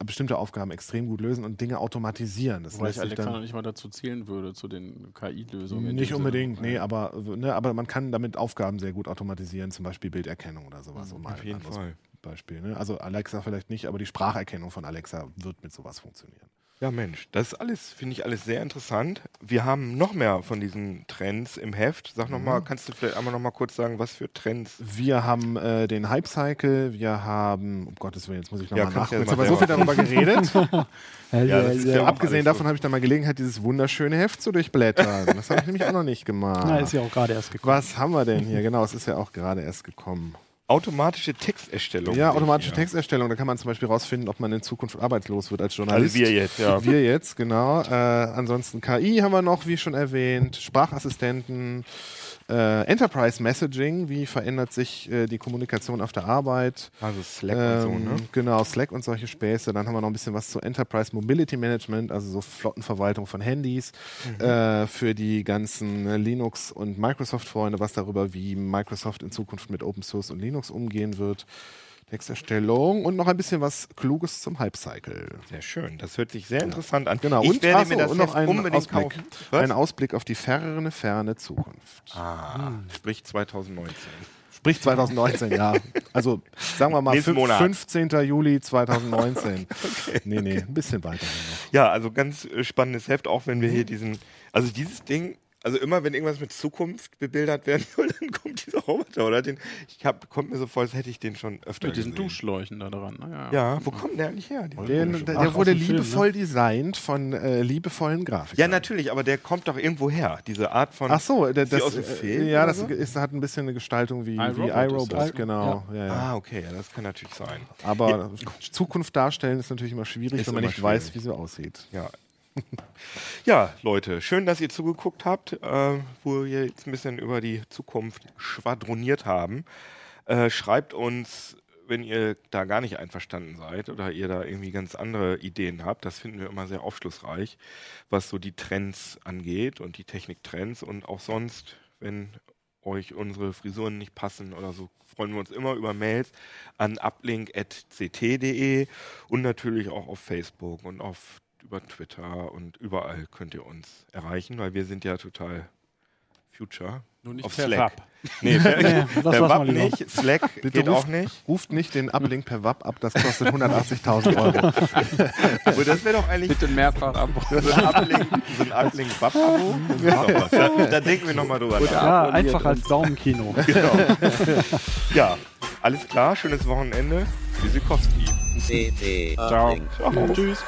Speaker 4: bestimmte Aufgaben extrem gut lösen und Dinge automatisieren. Das
Speaker 3: Wobei ich Alexa
Speaker 4: dann
Speaker 3: noch nicht mal dazu zählen würde, zu den KI-Lösungen.
Speaker 4: nicht unbedingt,
Speaker 3: Sinne.
Speaker 4: nee, aber, ne, aber man kann damit Aufgaben sehr gut automatisieren, zum Beispiel Bilderkennung oder sowas. Um mal
Speaker 1: Auf jeden Fall.
Speaker 4: Beispiel. Ne? Also Alexa vielleicht nicht, aber die Spracherkennung von Alexa wird mit sowas funktionieren.
Speaker 1: Ja, Mensch, das ist alles, finde ich alles sehr interessant. Wir haben noch mehr von diesen Trends im Heft. Sag noch mal, kannst du vielleicht einmal noch mal kurz sagen, was für Trends?
Speaker 4: Wir haben äh, den Hype-Cycle, wir haben, um Gottes Willen, jetzt muss ich nochmal
Speaker 1: ja
Speaker 4: Jetzt
Speaker 1: mal
Speaker 4: haben wir so viel darüber geredet.
Speaker 1: Ja, ja
Speaker 4: Abgesehen davon
Speaker 1: so.
Speaker 4: habe ich dann mal Gelegenheit, dieses wunderschöne Heft zu durchblättern. Das habe ich nämlich auch noch nicht gemacht.
Speaker 5: Na, ist ja auch gerade erst gekommen.
Speaker 4: Was haben wir denn hier? Genau, es ist ja auch gerade erst gekommen.
Speaker 1: Automatische Texterstellung.
Speaker 4: Ja, automatische
Speaker 1: hier.
Speaker 4: Texterstellung, da kann man zum Beispiel rausfinden, ob man in Zukunft arbeitslos wird als Journalist.
Speaker 1: Also wir jetzt, ja.
Speaker 4: Wir jetzt, genau. Äh, ansonsten KI haben wir noch, wie schon erwähnt, Sprachassistenten, äh, Enterprise Messaging, wie verändert sich äh, die Kommunikation auf der Arbeit.
Speaker 1: Also Slack und so,
Speaker 4: Ähm,
Speaker 1: ne?
Speaker 4: Genau, Slack und solche Späße. Dann haben wir noch ein bisschen was zu Enterprise Mobility Management, also so Flottenverwaltung von Handys
Speaker 1: Mhm.
Speaker 4: äh, für die ganzen äh, Linux- und Microsoft-Freunde, was darüber, wie Microsoft in Zukunft mit Open Source und Linux umgehen wird. Texterstellung und noch ein bisschen was Kluges zum Hype-Cycle.
Speaker 1: Sehr schön. Das hört sich sehr interessant an.
Speaker 4: Genau,
Speaker 1: ich
Speaker 4: und,
Speaker 1: werde
Speaker 4: ach so,
Speaker 1: mir das
Speaker 4: und noch einen
Speaker 1: unbedingt
Speaker 4: Ausblick. Ein Ausblick auf die ferne, ferne Zukunft.
Speaker 1: ah, sprich 2019.
Speaker 4: Sprich 2019, ja. Also sagen wir mal
Speaker 1: Nächsten
Speaker 4: fün-
Speaker 1: Monat.
Speaker 4: 15. Juli 2019. Nee, nee, ein bisschen weiter noch.
Speaker 1: Ja, also ganz äh, spannendes Heft, auch wenn wir hier diesen, also dieses Ding, also immer wenn irgendwas mit Zukunft bebildert werden soll, dann kommt dieser Roboter, oder? Den, ich hab, kommt mir so vor, als hätte ich den schon öfter
Speaker 3: Mit diesen
Speaker 1: gesehen.
Speaker 3: Duschschläuchen da dran. ne? Ja.
Speaker 1: Ja, wo kommt der eigentlich her?
Speaker 4: Den, der, der wurde
Speaker 5: dem Film,
Speaker 4: liebevoll designt von äh, liebevollen Grafikern.
Speaker 1: ja, natürlich, aber der kommt doch irgendwo her. Diese Art von.
Speaker 4: Ach so, der, das,
Speaker 1: aus dem Film
Speaker 4: ja, das
Speaker 1: so?
Speaker 4: ist, hat ein bisschen eine Gestaltung wie,
Speaker 3: iRobot
Speaker 4: genau. Ja. Ja,
Speaker 1: Ah, okay, ja, das kann natürlich sein.
Speaker 4: Aber Zukunft darstellen ist natürlich immer schwierig,
Speaker 1: Ist
Speaker 4: wenn man nicht weiß,
Speaker 1: schwierig.
Speaker 4: wie sie aussieht.
Speaker 1: Ja. Ja, Leute, schön, dass ihr zugeguckt habt, äh, wo wir jetzt ein bisschen über die Zukunft schwadroniert haben. Äh, schreibt uns, wenn ihr da gar nicht einverstanden seid oder ihr da irgendwie ganz andere Ideen habt. Das finden wir immer sehr aufschlussreich, was so die Trends angeht und die Techniktrends und auch sonst, wenn euch unsere Frisuren nicht passen oder so, freuen wir uns immer über Mails an uplink.ct.de und natürlich auch auf Facebook und auf über Twitter und überall könnt ihr uns erreichen, weil wir sind ja total Future.
Speaker 3: Nur nicht
Speaker 1: auf
Speaker 3: per
Speaker 1: Slack.
Speaker 3: Wap.
Speaker 1: Nee, per,
Speaker 5: Nee, das
Speaker 1: per Wap nicht, Slack
Speaker 4: Bitte
Speaker 1: geht
Speaker 4: ruft-
Speaker 1: auch nicht.
Speaker 4: Ruft nicht den Uplink per WAP ab, das kostet 180.000 Euro.
Speaker 1: Aber das wäre doch eigentlich
Speaker 3: Bitte mehrfach ab.
Speaker 1: so ein Uplink, so ein Uplink doch was. Da, da denken wir nochmal drüber nach.
Speaker 5: Ja, einfach als. Daumenkino.
Speaker 1: Genau. Ja, alles klar, schönes Wochenende. Tschüssikowski.
Speaker 2: CT
Speaker 3: Ciao.
Speaker 1: Ciao.
Speaker 5: Tschüss.